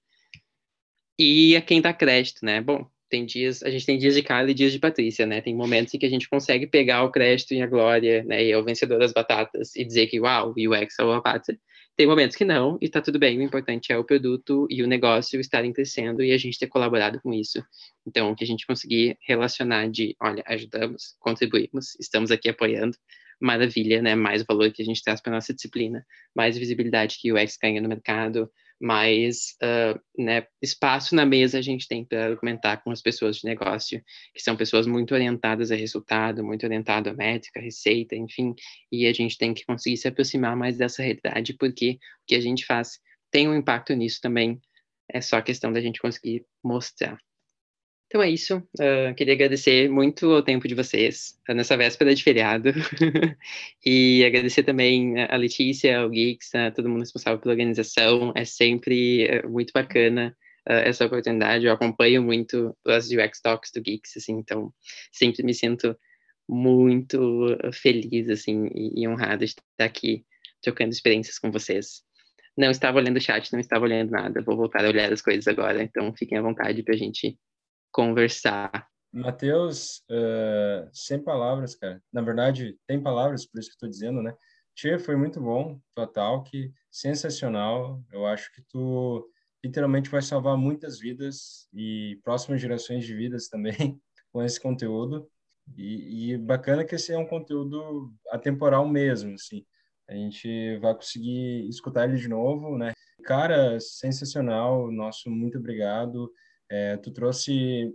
E a quem dá crédito, né? Bom, tem dias, a gente tem dias de Carla e dias de Patrícia, né? Tem momentos em que a gente consegue pegar o crédito e a glória, né? E é o vencedor das batatas e dizer que, uau, o UX salvou a pátria. Tem momentos que não, e tá tudo bem. O importante é o produto e o negócio estarem crescendo e a gente ter colaborado com isso. Então, que a gente conseguir relacionar de, olha, ajudamos, contribuímos, estamos aqui apoiando, maravilha, né? Mais valor que a gente traz para nossa disciplina, mais visibilidade que o UX ganha no mercado, mais uh, né, espaço na mesa a gente tem para argumentar com as pessoas de negócio, que são pessoas muito orientadas a resultado, muito orientadas a métrica, receita, enfim, e a gente tem que conseguir se aproximar mais dessa realidade, porque o que a gente faz tem um impacto nisso também, é só questão da gente conseguir mostrar. Então é isso. Uh, queria agradecer muito o tempo de vocês nessa véspera de feriado. e agradecer também a Letícia, o Geeks, a todo mundo responsável pela organização. É sempre eh, muito bacana essa oportunidade. Eu acompanho muito as UX Talks do Geeks, assim, então sempre me sinto muito feliz assim, e, e honrado de estar aqui trocando experiências com vocês. Não estava olhando o chat, não estava olhando nada. Vou voltar a olhar as coisas agora, então fiquem à vontade para a gente conversar. Matheus, uh, sem palavras, cara. Na verdade, tem palavras, por isso que estou dizendo, né? Tchê, foi muito bom, tua talk, sensacional. Eu acho que tu literalmente vai salvar muitas vidas e próximas gerações de vidas também com esse conteúdo. E, e bacana que esse é um conteúdo atemporal mesmo, assim. A gente vai conseguir escutar ele de novo, né? Cara, sensacional. Nosso muito obrigado. É, tu trouxe,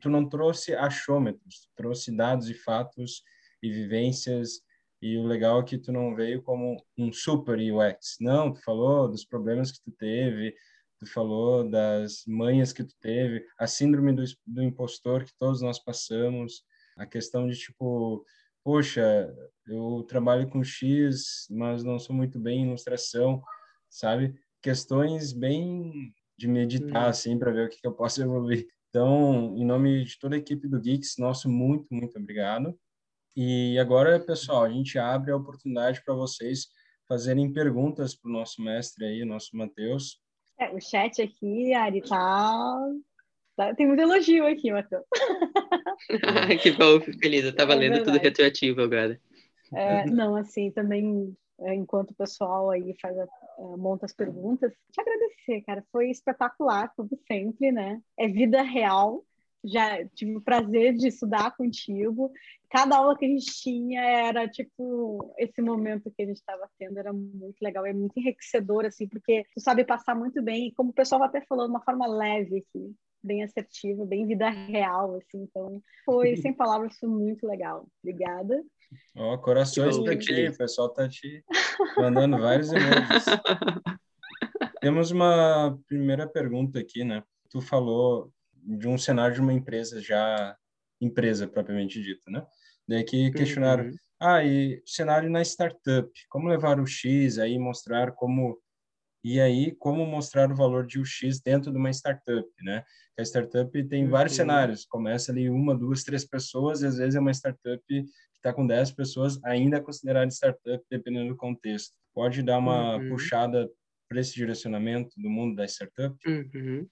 tu não trouxe achômetros, tu trouxe dados e fatos e vivências e o legal é que tu não veio como um super UX, não, tu falou dos problemas que tu teve, tu falou das manhas que tu teve, a síndrome do, do impostor que todos nós passamos, a questão de tipo, poxa, eu trabalho com X, mas não sou muito bem em ilustração, sabe? Questões bem de meditar, hum. assim, para ver o que, que eu posso evoluir. Então, em nome de toda a equipe do Geeks, nosso muito, muito obrigado. E agora, pessoal, a gente abre a oportunidade para vocês fazerem perguntas para o nosso mestre aí, o nosso Matheus. É, o chat aqui, Ari, tá... tá... Tem muito elogio aqui, Matheus. que bom, feliz. Eu estava é lendo tudo retroativo agora. É, não, assim, também é, enquanto o pessoal aí faz a, monta as perguntas, te agradecer, cara, foi espetacular, como sempre, né? É vida real, já tive o prazer de estudar contigo. Cada aula que a gente tinha era tipo esse momento que a gente estava tendo era muito legal, é muito enriquecedor assim, porque tu sabe passar muito bem, e como o pessoal até falou, de uma forma leve aqui, bem assertiva, bem vida real assim. Então, foi sem palavras, foi muito legal. Obrigada. Ó, oh, corações para ti, o pessoal tá te mandando vários emojis. Temos uma primeira pergunta aqui, né? Tu falou de um cenário de uma empresa já empresa propriamente dita, né? Daí que questionaram, uhum. ah, e cenário na startup, como levar o X aí mostrar como e aí como mostrar o valor de UX dentro de uma startup, né? A startup tem uhum. vários cenários, começa ali uma, duas, três pessoas, e às vezes é uma startup está com 10 pessoas, ainda é considerado startup, dependendo do contexto. Pode dar uma uhum. puxada para esse direcionamento do mundo da startup? Uhum.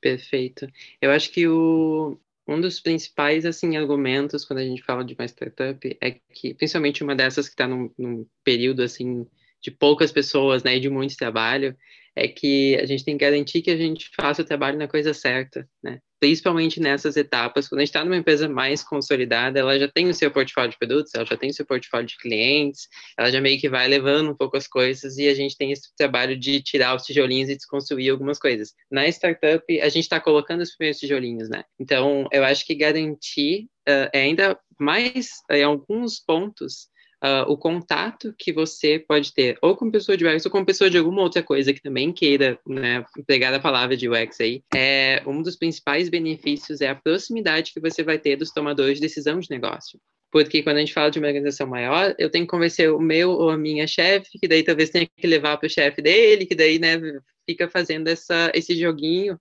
Perfeito. Eu acho que o, um dos principais assim argumentos quando a gente fala de uma startup é que, principalmente uma dessas que está num, num, período assim de poucas pessoas, né, e de muito trabalho, é que a gente tem que garantir que a gente faça o trabalho na coisa certa, né? Principalmente nessas etapas, quando a gente está numa empresa mais consolidada, ela já tem o seu portfólio de produtos, ela já tem o seu portfólio de clientes, ela já meio que vai levando um pouco as coisas e a gente tem esse trabalho de tirar os tijolinhos e desconstruir algumas coisas. Na startup, a gente está colocando os primeiros tijolinhos, né? Então, eu acho que garantir uh, é ainda mais, em alguns pontos, uh, o contato que você pode ter, ou com pessoa de UX, ou com pessoa de alguma outra coisa que também queira né, pegar a palavra de UX aí, é, um dos principais benefícios é a proximidade que você vai ter dos tomadores de decisão de negócio. Porque quando a gente fala de uma organização maior, eu tenho que convencer o meu ou a minha chefe, que daí talvez tenha que levar para o chefe dele, que daí, né, fica fazendo essa, esse joguinho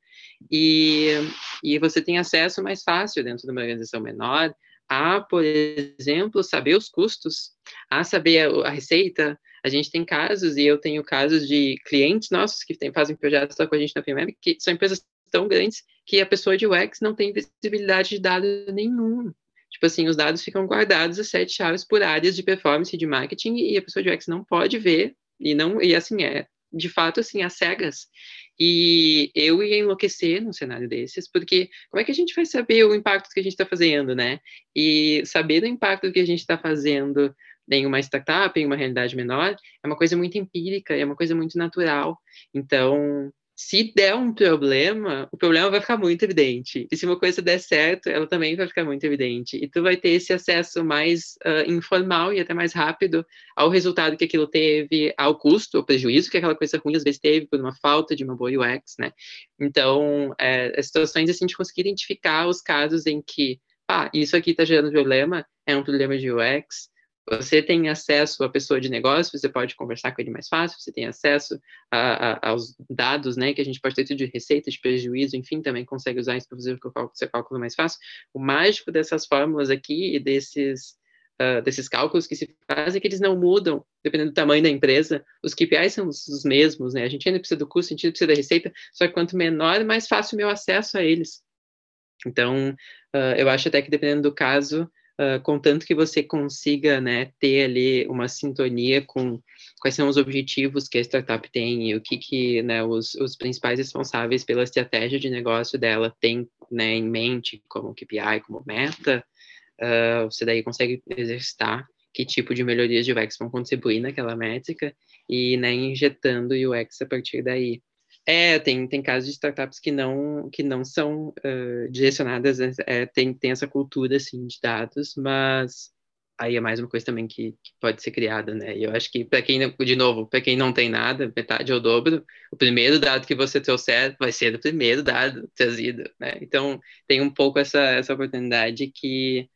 e, e você tem acesso mais fácil dentro de uma organização menor a, por exemplo, saber os custos, a saber a, a receita. A gente tem casos, e eu tenho casos de clientes nossos que tem, fazem projetos com a gente na PMM, que são empresas tão grandes que a pessoa de UX não tem visibilidade de dado nenhum. Tipo assim, os dados ficam guardados as sete chaves por áreas de performance e de marketing e a pessoa de UX não pode ver e não e assim é de fato assim às cegas. E eu ia enlouquecer num cenário desses, porque como é que a gente vai saber o impacto que a gente está fazendo, né? E saber do impacto que a gente está fazendo em uma startup, em uma realidade menor, é uma coisa muito empírica, é uma coisa muito natural. Então, se der um problema, o problema vai ficar muito evidente. E se uma coisa der certo, ela também vai ficar muito evidente. E tu vai ter esse acesso mais uh, informal e até mais rápido ao resultado que aquilo teve, ao custo, ao prejuízo que aquela coisa ruim às vezes teve por uma falta de uma boa UX, né? Então, é, as situações assim de conseguir identificar os casos em que, ah, isso aqui está gerando problema, é um problema de UX, você tem acesso à pessoa de negócio, você pode conversar com ele mais fácil, você tem acesso a, a, aos dados, né, que a gente pode ter de receita, de prejuízo, enfim, também consegue usar isso para fazer o seu cálculo mais fácil. O mágico dessas fórmulas aqui e desses, uh, desses cálculos que se fazem é que eles não mudam, dependendo do tamanho da empresa, os KPIs são os, os mesmos, né, a gente ainda precisa do custo, a gente ainda precisa da receita, só que quanto menor, mais fácil o meu acesso a eles. Então, uh, eu acho até que dependendo do caso, contanto que você consiga né, ter ali uma sintonia com quais são os objetivos que a startup tem e o que, que né, os, os principais responsáveis pela estratégia de negócio dela têm né, em mente como KPI, como meta, uh, você daí consegue exercitar que tipo de melhorias de UX vão contribuir naquela métrica e né, injetando UX a partir daí. É, tem, tem casos de startups que não, que não são uh, direcionadas, é, tem, tem essa cultura, assim, de dados, mas aí é mais uma coisa também que, que pode ser criada, né? E eu acho que, para quem, de novo, para quem não tem nada, metade ou dobro, o primeiro dado que você trouxer vai ser o primeiro dado trazido, né? Então, tem um pouco essa, essa oportunidade que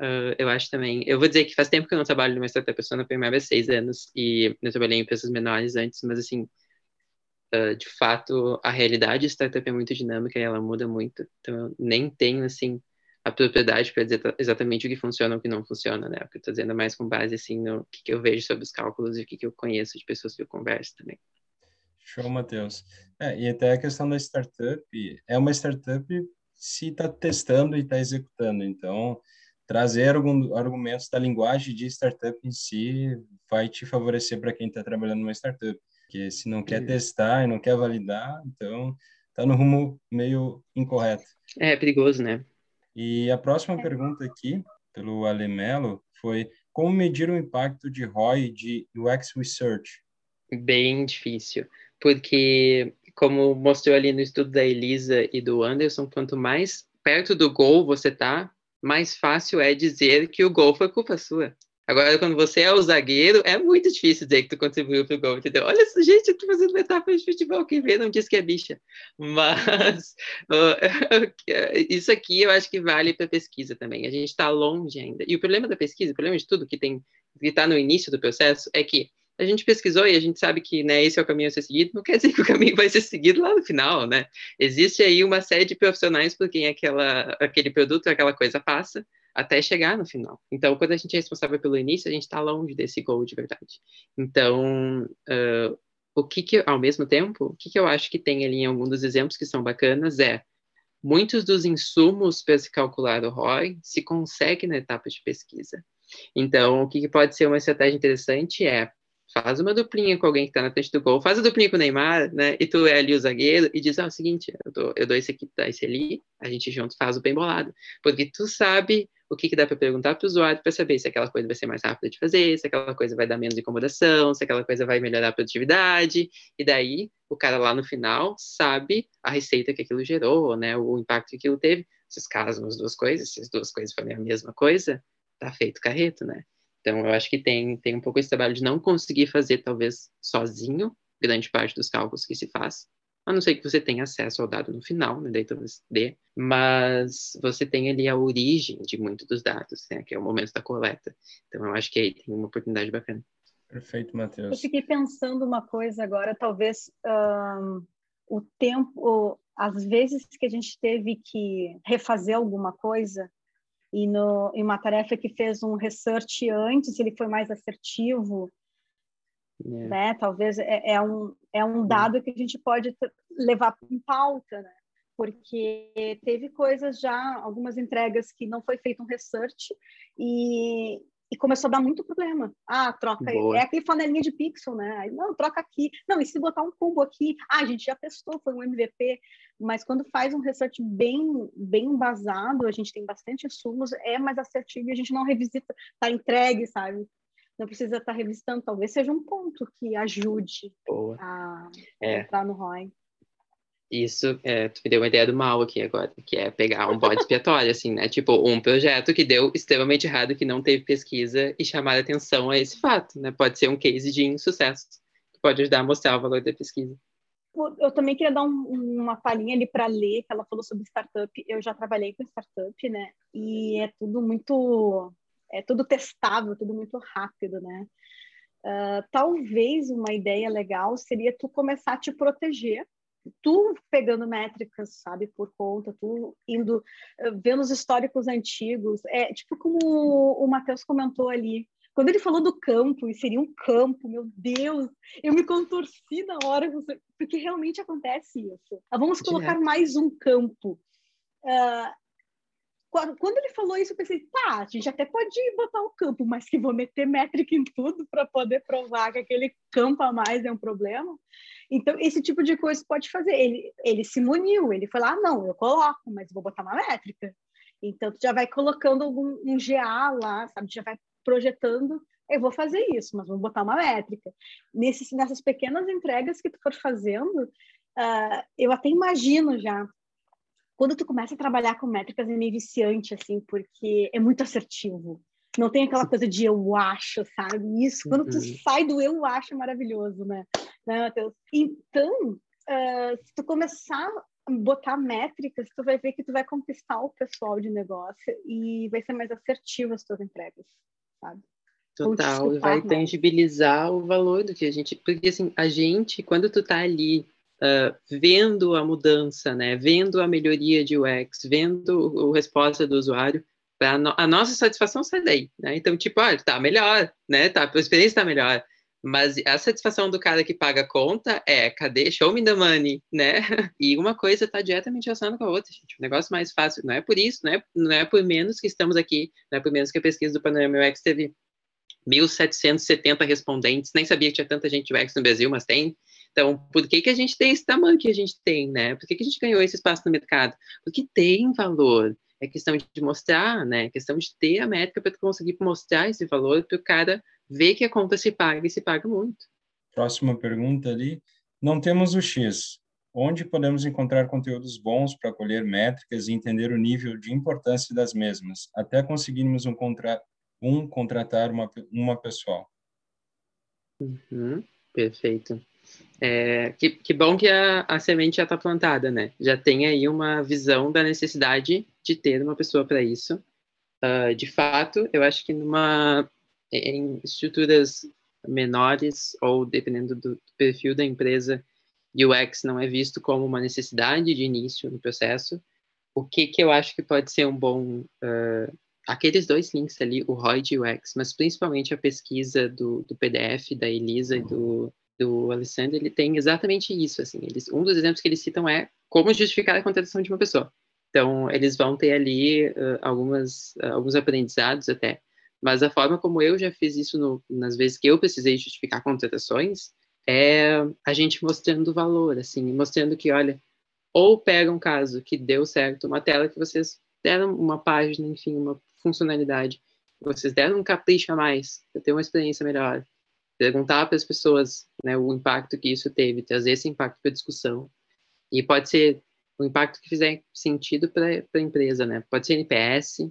uh, eu acho também... Eu vou dizer que faz tempo que eu não trabalho numa startup, eu sou na primeira seis anos, e eu trabalhei em empresas menores antes, mas, assim, uh, de fato, a realidade startup é muito dinâmica e ela muda muito. Então, eu nem tenho, assim, a propriedade para dizer exatamente o que funciona ou o que não funciona, né? Porque eu estou dizendo mais com base, assim, no que, que eu vejo sobre os cálculos e o que, que eu conheço de pessoas que eu converso também. Show, Matheus. É, e até a questão da startup, é uma startup se está testando e está executando. Então, trazer algum, argumentos da linguagem de startup em si vai te favorecer para quem está trabalhando numa startup. Porque se não quer testar e não quer validar, então está no rumo meio incorreto. É, perigoso, né? E a próxima pergunta aqui, pelo Alemelo, foi como medir o impacto de ROI de UX Research? Bem difícil, porque como mostrou ali no estudo da Elisa e do Anderson, quanto mais perto do gol você tá, mais fácil é dizer que o gol foi culpa sua. Agora, quando você é o zagueiro, é muito difícil dizer que tu contribuiu pro gol, entendeu? Olha, gente, eu tô fazendo etapa de futebol, quem vê não diz que é bicha. Mas isso aqui eu acho que vale para pesquisa também. A gente está longe ainda. E o problema da pesquisa, o problema de tudo que tem que está no início do processo é que a gente pesquisou e a gente sabe que né, esse é o caminho a ser seguido, não quer dizer que o caminho vai ser seguido lá no final, né? Existe aí uma série de profissionais por quem aquela, aquele produto, aquela coisa passa, até chegar no final. Então, quando a gente é responsável pelo início, a gente está longe desse gol de verdade. Então, uh, o que, que ao mesmo tempo, o que, que eu acho que tem ali em algum dos exemplos que são bacanas é muitos dos insumos para se calcular o ROI se consegue na etapa de pesquisa. Então, o que, que pode ser uma estratégia interessante é faz uma duplinha com alguém que está na frente do gol, faz a duplinha com o Neymar, né? E tu é ali o zagueiro e diz: ah, é o seguinte, eu dou, eu dou esse aqui, tá, esse ali, a gente junto faz o bem bolado. Porque tu sabe o que, que dá para perguntar para o usuário para saber se aquela coisa vai ser mais rápida de fazer, se aquela coisa vai dar menos incomodação, se aquela coisa vai melhorar a produtividade. E daí o cara lá no final sabe a receita que aquilo gerou, né? O impacto que aquilo teve. Se os casam as duas coisas, se as duas coisas forem a mesma coisa, tá feito carreto, né? Então, eu acho que tem, tem um pouco esse trabalho de não conseguir fazer, talvez, sozinho, grande parte dos cálculos que se faz, a não ser que você tenha acesso ao dado no final, né, daí talvez dê, mas você tem ali a origem de muitos dos dados, né, que é o momento da coleta. Então, eu acho que aí tem uma oportunidade bacana. Perfeito, Matheus. Eu fiquei pensando uma coisa agora, talvez um, o tempo, às vezes que a gente teve que refazer alguma coisa e no, em uma tarefa que fez um research antes, ele foi mais assertivo, é. né? Talvez é, é, um, é um dado que a gente pode levar em pauta, né? Porque teve coisas já, algumas entregas que não foi feito um research e, e começou a dar muito problema. Ah, troca Boa. É aquele flanelinha de pixel, né? Não, troca aqui. Não, e se botar um combo aqui? Ah, a gente já testou, foi um MVP. Mas quando faz um research bem, bem embasado, a gente tem bastante insumos, é mais assertivo e a gente não revisita, tá entregue, sabe? Não precisa estar tá revisitando. Talvez seja um ponto que ajude Boa. a é. entrar no ROI. Isso, é, tu me deu uma ideia do mal aqui agora, que é pegar um bode expiatório, assim, né? Tipo, um projeto que deu extremamente errado, que não teve pesquisa e chamar atenção a esse fato, né? Pode ser um case de insucesso, que pode ajudar a mostrar o valor da pesquisa. Eu também queria dar um, uma palhinha ali para ler, que ela falou sobre startup. Eu já trabalhei com startup, né? E é tudo muito, é tudo testável, tudo muito rápido, né? Uh, talvez uma ideia legal seria tu começar a te proteger tu pegando métricas, sabe, por conta, tu indo, eh, vendo os históricos antigos, é tipo como o Matheus comentou ali, quando ele falou do campo, e seria um campo, meu Deus, eu me contorci na hora, porque realmente acontece isso. Ah, vamos colocar mais um campo. Uh, quando ele falou isso, eu pensei, tá, a gente até pode botar o campo, mas que vou meter métrica em tudo para poder provar que aquele campo a mais é um problema. Então, esse tipo de coisa pode fazer. Ele, ele se muniu, ele foi lá, não, eu coloco, mas vou botar uma métrica. Então, tu já vai colocando algum, um GA lá, sabe? Tu já vai projetando, eu vou fazer isso, mas vou botar uma métrica. Nesses, nessas pequenas entregas que tu for fazendo, uh, eu até imagino já quando tu começa a trabalhar com métricas é meio viciante, assim, porque é muito assertivo. Não tem aquela coisa de eu acho, sabe? Isso, quando tu uhum. sai do eu acho, é maravilhoso, né? né, Matheus? Então, uh, se tu começar a botar métricas, tu vai ver que tu vai conquistar o pessoal de negócio e vai ser mais assertivo as tuas entregas, sabe? Total, vai mais. tangibilizar o valor do que a gente... Porque, assim, a gente, quando tu tá ali uh, vendo a mudança, né, vendo a melhoria de UX, vendo a resposta do usuário, no, a nossa satisfação sai daí, né? Então, tipo, ah, tá melhor, né? Tá, a experiência tá melhor. Mas a satisfação do cara que paga a conta é, cadê? Show me the money, né? E uma coisa está diretamente relacionada com a outra, gente. O negócio mais fácil. Não é por isso, não é, não é por menos que estamos aqui, não é por menos que a pesquisa do Panorama UX teve 1.770 respondentes. Nem sabia que tinha tanta gente UX no Brasil, mas tem. Então, por que, que a gente tem esse tamanho que a gente tem, né? Por que, que a gente ganhou esse espaço no mercado? Porque tem valor. É questão de mostrar, né? É questão de ter a métrica para conseguir mostrar esse valor para o cara ver que a conta se paga e se paga muito. Próxima pergunta ali. Não temos o X. Onde podemos encontrar conteúdos bons para colher métricas e entender o nível de importância das mesmas, até conseguirmos um, contra... um contratar uma, uma pessoal? Uhum, perfeito. É, que, que, bom que a, a semente já está plantada, né? Já tem aí uma visão da necessidade de ter uma pessoa para isso. Uh, de fato, eu acho que numa em estruturas menores ou dependendo do perfil da empresa, UX não é visto como uma necessidade de início no processo. O que que eu acho que pode ser um bom uh, aqueles dois links ali, o ROI de UX, mas principalmente a pesquisa do, do PDF da Elisa e do do Alessandro, ele tem exatamente isso, assim, eles, um dos exemplos que eles citam é como justificar a contratação de uma pessoa. Então, eles vão ter ali uh, algumas, uh, alguns aprendizados até, mas a forma como eu já fiz isso no, nas vezes que eu precisei justificar contratações é a gente mostrando valor, assim, mostrando que, olha, ou pega um caso que deu certo, uma tela que vocês deram uma página, enfim, uma funcionalidade, vocês deram um capricho a mais, para ter uma experiência melhor, perguntar para as pessoas né, o impacto que isso teve, trazer esse impacto para a discussão. E pode ser o impacto que fizer sentido para a empresa, né? Pode ser NPS,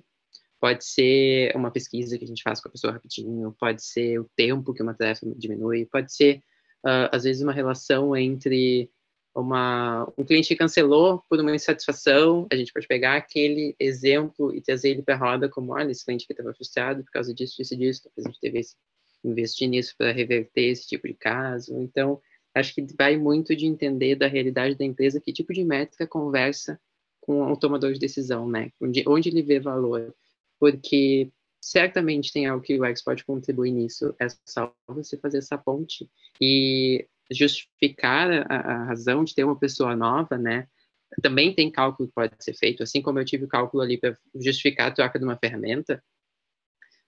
pode ser uma pesquisa que a gente faz com a pessoa rapidinho, pode ser o tempo que uma tarefa diminui, pode ser, uh, às vezes, uma relação entre uma, um cliente que cancelou por uma insatisfação, a gente pode pegar aquele exemplo e trazer ele para a roda como, olha, esse cliente que estava frustrado por causa disso, disso, disso, talvez a gente teve esse investir nisso para reverter esse tipo de caso. Então, acho que vai muito de entender da realidade da empresa que tipo de métrica conversa com o tomador de decisão, né? Onde, onde ele vê valor. Porque certamente tem algo que o UX pode contribuir nisso. É só você fazer essa ponte e justificar a, a razão de ter uma pessoa nova, né? Também tem cálculo que pode ser feito, assim como eu tive o cálculo ali para justificar a troca de uma ferramenta,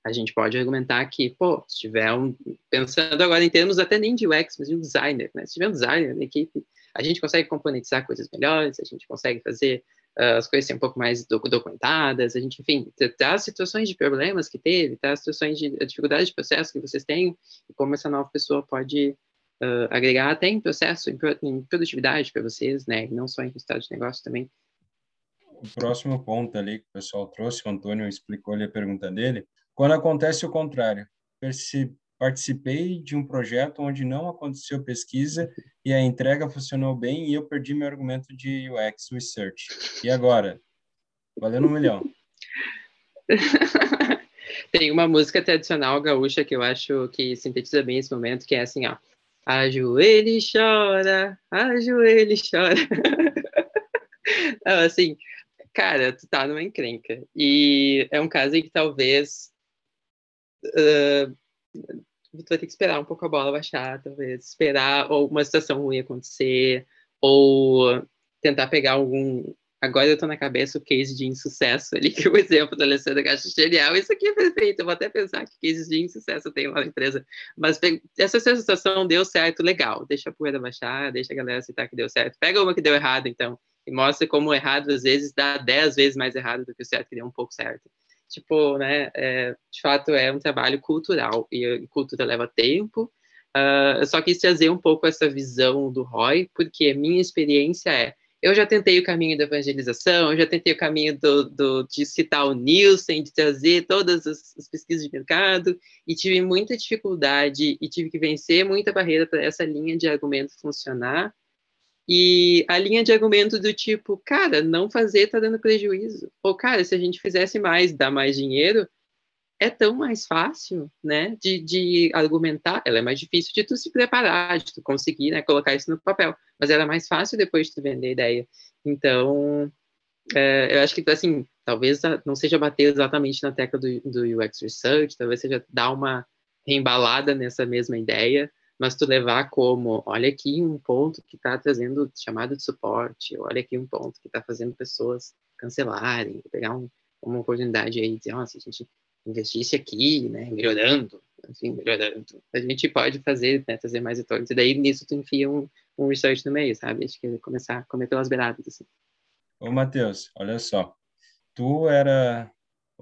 a gente pode argumentar que, pô, se tiver um, pensando agora em termos até nem de UX, mas de um designer, né? Se tiver um designer na equipe, a gente consegue componentizar coisas melhores, a gente consegue fazer as coisas serem um pouco mais documentadas, a gente, enfim, traz situações de problemas que teve, traz situações de dificuldades de processo que vocês têm, e como essa nova pessoa pode uh, agregar até em processo, em, em produtividade para vocês, né? E não só em resultado de negócio também. O próximo ponto ali que o pessoal trouxe, o Antônio explicou ali a pergunta dele, quando acontece o contrário, participei de um projeto onde não aconteceu pesquisa e a entrega funcionou bem e eu perdi meu argumento de UX Research. E agora? Valendo um milhão. Tem uma música tradicional gaúcha que eu acho que sintetiza bem esse momento, que é assim, ó. Ajoelha e chora, ajoelha e chora. Não, assim, cara, tu tá numa encrenca. E é um caso em que talvez uh, tu vai ter que esperar um pouco a bola baixar, talvez. Esperar ou uma situação ruim acontecer, ou tentar pegar algum. Agora eu tô na cabeça o case de insucesso ali, que o exemplo da Alessandra acho genial. Isso aqui é perfeito, eu vou até pensar que cases de insucesso tem lá na empresa. Mas essa situação deu certo, legal. Deixa a poeira baixar, deixa a galera aceitar que deu certo. Pega uma que deu errado, então, e mostra como errado às vezes dá dez vezes mais errado do que o certo, que deu um pouco certo tipo, né, é, de fato é um trabalho cultural e a cultura leva tempo. Uh, eu só quis trazer um pouco essa visão do Roy, porque minha experiência é, eu já tentei o caminho da evangelização, eu já tentei o caminho do, do de citar o Nielsen, de trazer todas as, as pesquisas de mercado, e tive muita dificuldade e tive que vencer muita barreira para essa linha de argumento funcionar. E a linha de argumento do tipo, cara, não fazer tá dando prejuízo. Ou, cara, se a gente fizesse mais, dá mais dinheiro, é tão mais fácil, né, de, de argumentar. Ela é mais difícil de tu se preparar, de tu conseguir, né, colocar isso no papel. Mas era mais fácil depois de tu vender a ideia. Então, é, eu acho que, assim, talvez não seja bater exatamente na tecla do, do UX Research, talvez seja dar uma reembalada nessa mesma ideia, mas tu levar como, olha aqui um ponto que está trazendo chamado de suporte, olha aqui um ponto que está fazendo pessoas cancelarem, pegar um, uma oportunidade aí e dizer, nossa, a gente investisse aqui, né, melhorando, enfim, melhorando. A gente pode fazer, né, trazer mais retornos, e daí nisso tu enfia um, um research no meio, sabe? Acho que é começar a comer pelas beiradas, assim. Ô, Matheus, olha só, tu era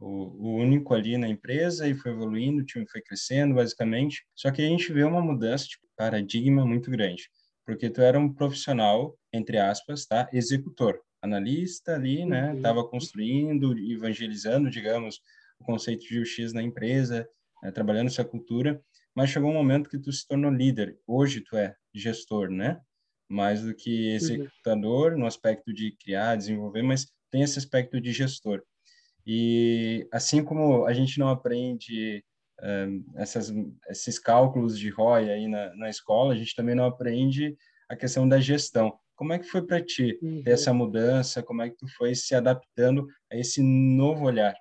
o, único ali na empresa e foi evoluindo, o time foi crescendo, basicamente. Só que a gente vê uma mudança de paradigma muito grande, porque tu era um profissional, entre aspas, tá? Executor, analista ali, né? Uhum. Tava construindo, evangelizando, digamos, o conceito de UX na empresa, né? trabalhando essa cultura, mas chegou um momento que tu se tornou líder. Hoje tu é gestor, né? Mais do que uhum. executador, uhum. no aspecto de criar, desenvolver, mas tem esse aspecto de gestor. E assim como a gente não aprende um, essas, esses cálculos de ROI aí na, na escola, a gente também não aprende a questão da gestão. Como é que foi para ti uhum. ter essa mudança? Como é que tu foi se adaptando a esse novo olhar?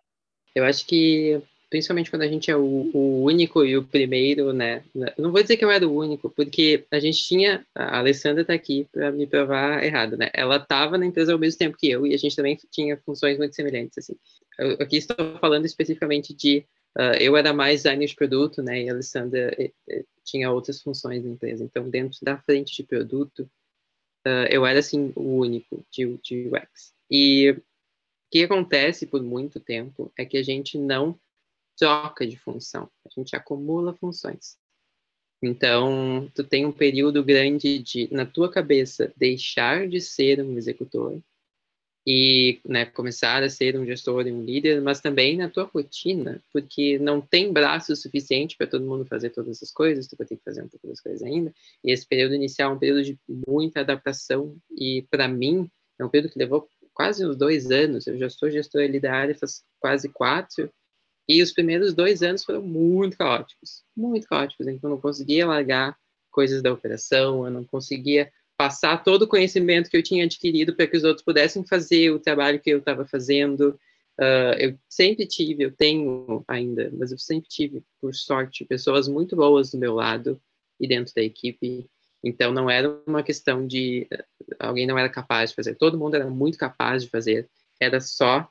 Eu acho que principalmente quando a gente é o, o, único e o primeiro, né? Eu não vou dizer que eu era o único, porque a gente tinha. A Alessandra está aqui para me provar errado, né? Ela estava na empresa ao mesmo tempo que eu e a gente também tinha funções muito semelhantes, assim. Eu, aqui estou falando especificamente de. Uh, eu era mais designer de produto, né? E a Alessandra eh, eh, tinha outras funções na empresa. Então, dentro da frente de produto, uh, eu era, assim, o único de, de UX. E o que acontece por muito tempo é que a gente não troca de função, a gente acumula funções. Então, tu tem um período grande de, na tua cabeça, deixar de ser um executor e né, começar a ser um gestor e um líder, mas também na tua rotina, porque não tem braço suficiente para todo mundo fazer todas as coisas, tu vai ter que fazer um pouco das coisas ainda. E esse período inicial é um período de muita adaptação e, para mim, é um período que levou quase uns dois anos. Eu já sou gestor ali da área faz quase quatro E os primeiros dois anos foram muito caóticos, muito caóticos. Então, eu não conseguia largar coisas da operação, eu não conseguia passar todo o conhecimento que eu tinha adquirido para que os outros pudessem fazer o trabalho que eu estava fazendo. Uh, eu sempre tive, eu tenho ainda, mas eu sempre tive, por sorte, pessoas muito boas do meu lado e dentro da equipe. Então, não era uma questão de alguém não era capaz de fazer, todo mundo era muito capaz de fazer. Era só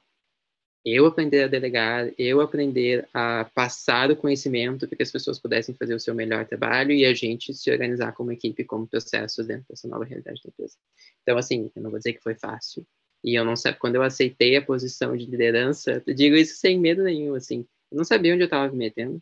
eu aprender a delegar, eu aprender a passar o conhecimento para que as pessoas pudessem fazer o seu melhor trabalho e a gente se organizar como equipe, como processos dentro dessa nova realidade da empresa. Então, assim, eu não vou dizer que foi fácil. E eu não sei, quando eu aceitei a posição de liderança, eu digo isso sem medo nenhum, assim, eu não sabia onde eu estava me metendo.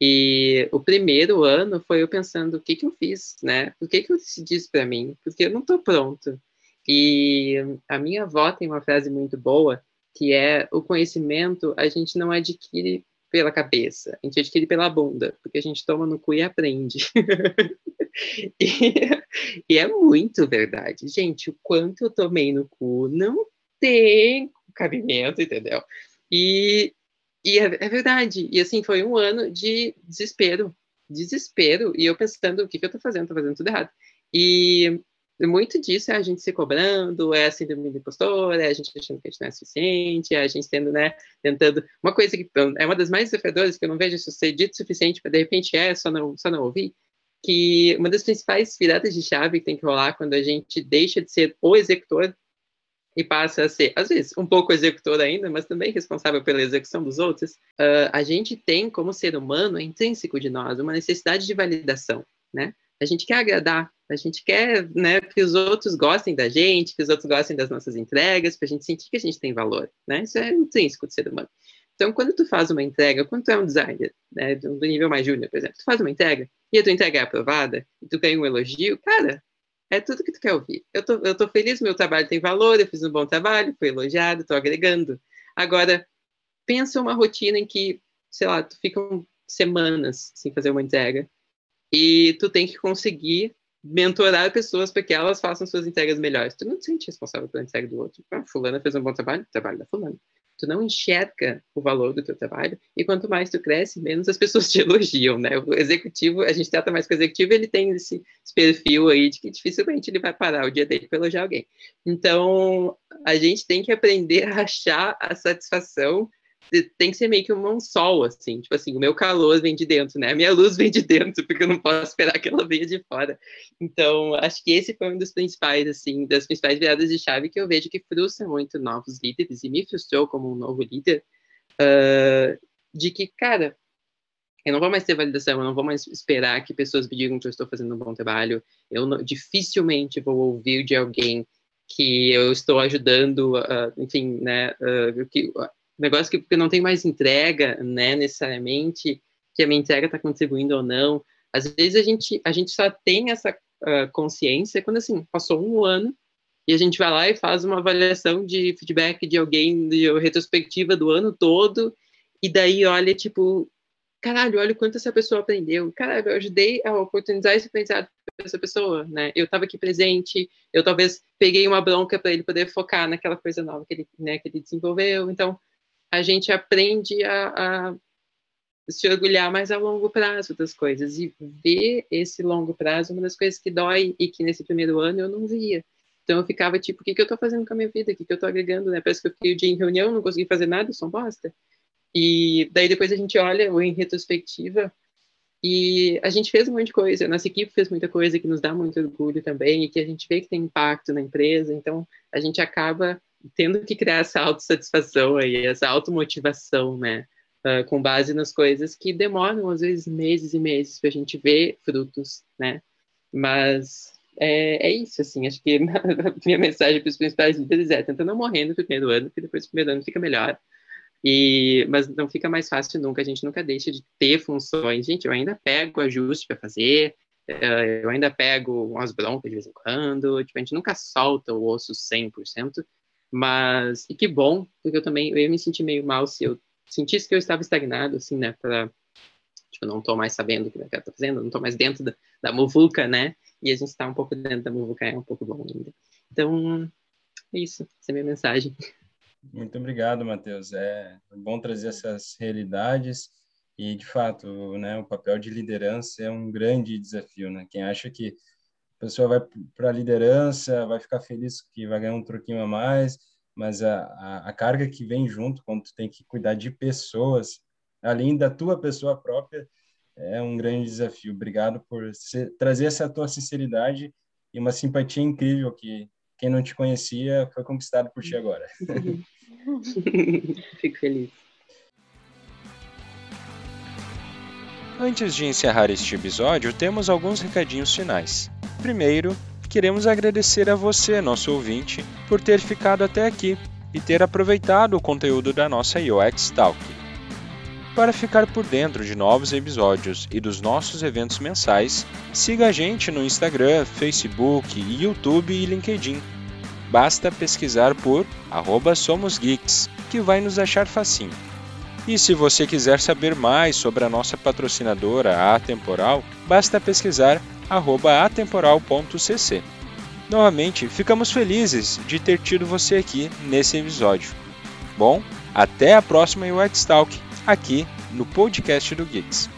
E o primeiro ano foi eu pensando, o que que eu fiz, né? Por que que eu decidi para mim? Porque eu não estou pronto. E a minha avó tem uma frase muito boa, que é o conhecimento a gente não adquire pela cabeça, a gente adquire pela bunda, porque a gente toma no cu e aprende. e, e, é muito verdade. Gente, o quanto eu tomei no cu não tem cabimento, entendeu? E, e é, é verdade. E assim, foi um ano de desespero. Desespero. E eu pensando, o que, que eu tô fazendo? Tô fazendo tudo errado. E muito disso é a gente se cobrando, é a síndrome do impostor, é a gente achando que a gente não é suficiente, é a gente tendo, né, tentando. Uma coisa que é uma das mais desafiadoras, que eu não vejo isso ser dito suficiente, mas de repente é, só não, só não ouvir, que uma das principais viradas de chave que tem que rolar quando a gente deixa de ser o executor e passa a ser, às vezes, um pouco executor ainda, mas também responsável pela execução dos outros, uh, a gente tem, como ser humano, é intrínseco de nós, uma necessidade de validação, né? A gente quer agradar, a gente quer né, que os outros gostem da gente, que os outros gostem das nossas entregas, para a gente sentir que a gente tem valor. Né? Isso é intrínseco do ser humano. Então, quando tu faz uma entrega, quando tu é um designer, né, do nível mais júnior, por exemplo, tu faz uma entrega e a tua entrega é aprovada, e tu ganha um elogio, cara, é tudo que tu quer ouvir. Eu tô, eu tô feliz, meu trabalho tem valor, eu fiz um bom trabalho, fui elogiado, tô agregando. Agora, pensa uma rotina em que, sei lá, tu fica semanas sem fazer uma entrega, e tu tem que conseguir mentorar pessoas para que elas façam suas entregas melhores. Tu não te sente responsável pela entrega do outro. Ah, fulana fez um bom trabalho, trabalho da fulana. Tu não enxerga o valor do teu trabalho e quanto mais tu cresce, menos as pessoas te elogiam, né? O executivo, a gente trata mais com o executivo, ele tem esse, esse perfil aí de que dificilmente ele vai parar o dia dele para elogiar alguém. Então, a gente tem que aprender a achar a satisfação tem que ser meio que um sol, assim, tipo assim, o meu calor vem de dentro, né? A minha luz vem de dentro, porque eu não posso esperar que ela venha de fora. Então, acho que esse foi um dos principais, assim, das principais viradas de chave que eu vejo que frustra muito novos líderes, e me frustrou como um novo líder, uh, de que, cara, eu não vou mais ter validação, eu não vou mais esperar que pessoas me digam que eu estou fazendo um bom trabalho, eu não, dificilmente vou ouvir de alguém que eu estou ajudando, uh, enfim, né, uh, que, negócio que porque não tem mais entrega, né, necessariamente, que a minha entrega está contribuindo ou não. Às vezes a gente, a gente só tem essa uh, consciência quando, assim, passou um ano e a gente vai lá e faz uma avaliação de feedback de alguém, de retrospectiva do ano todo, e daí olha, tipo, caralho, olha o quanto essa pessoa aprendeu. Caralho, eu ajudei a oportunizar esse aprendizado para essa pessoa, né? Eu estava aqui presente, eu talvez peguei uma bronca para ele poder focar naquela coisa nova que ele, né, que ele desenvolveu. Então, a gente aprende a, a se orgulhar mais a longo prazo das coisas e ver esse longo prazo uma das coisas que dói e que nesse primeiro ano eu não via. Então eu ficava tipo, o que, que eu estou fazendo com a minha vida? O que, que eu estou agregando? Né? Parece que eu fiquei o dia em reunião, não consegui fazer nada, sou bosta. E daí depois a gente olha em retrospectiva e a gente fez um monte de coisa, nossa equipe fez muita coisa que nos dá muito orgulho também e que a gente vê que tem impacto na empresa, então a gente acaba tendo que criar essa autossatisfação aí, essa automotivação, né? Uh, com base nas coisas que demoram, às vezes, meses e meses para a gente ver frutos, né? Mas é, é isso, assim, acho que a minha mensagem para os principais líderes é tenta não morrer no primeiro ano, porque depois do primeiro ano fica melhor. E, mas não fica mais fácil nunca, a gente nunca deixa de ter funções. Gente, eu ainda pego ajuste para fazer, eh, eu ainda pego umas broncas de vez em quando, tipo, a gente nunca solta o osso 100%, mas, e que bom, porque eu também, eu ia me sentir meio mal se eu sentisse que eu estava estagnado, assim, né, para tipo, não estou mais sabendo o que eu estou fazendo, não estou mais dentro da, da muvuca, né, e a gente está um pouco dentro da muvuca, é um pouco bom ainda. Então, é isso, essa é a minha mensagem. Muito obrigado, Matheus. É bom trazer essas realidades e, de fato, né, o papel de liderança é um grande desafio. Né? Quem acha que a pessoa vai para a liderança, vai ficar feliz que vai ganhar um troquinho a mais, mas a, a, a, carga que vem junto quando tu tem que cuidar de pessoas, além da tua pessoa própria, é um grande desafio. Obrigado por ser, trazer essa tua sinceridade e uma simpatia incrível que quem não te conhecia foi conquistado por ti agora. Fico feliz. Antes de encerrar este episódio, temos alguns recadinhos finais. Primeiro, queremos agradecer a você, nosso ouvinte, por ter ficado até aqui e ter aproveitado o conteúdo da nossa UX Talk. Para ficar por dentro de novos episódios e dos nossos eventos mensais, siga a gente no Instagram, Facebook, YouTube e LinkedIn. Basta pesquisar por @somosgeeks, que vai nos achar facinho. E se você quiser saber mais sobre a nossa patrocinadora Atemporal, basta pesquisar atemporal.cc. Novamente, ficamos felizes de ter tido você aqui nesse episódio. Bom, até a próxima UX Talk, aqui no podcast do Geeks.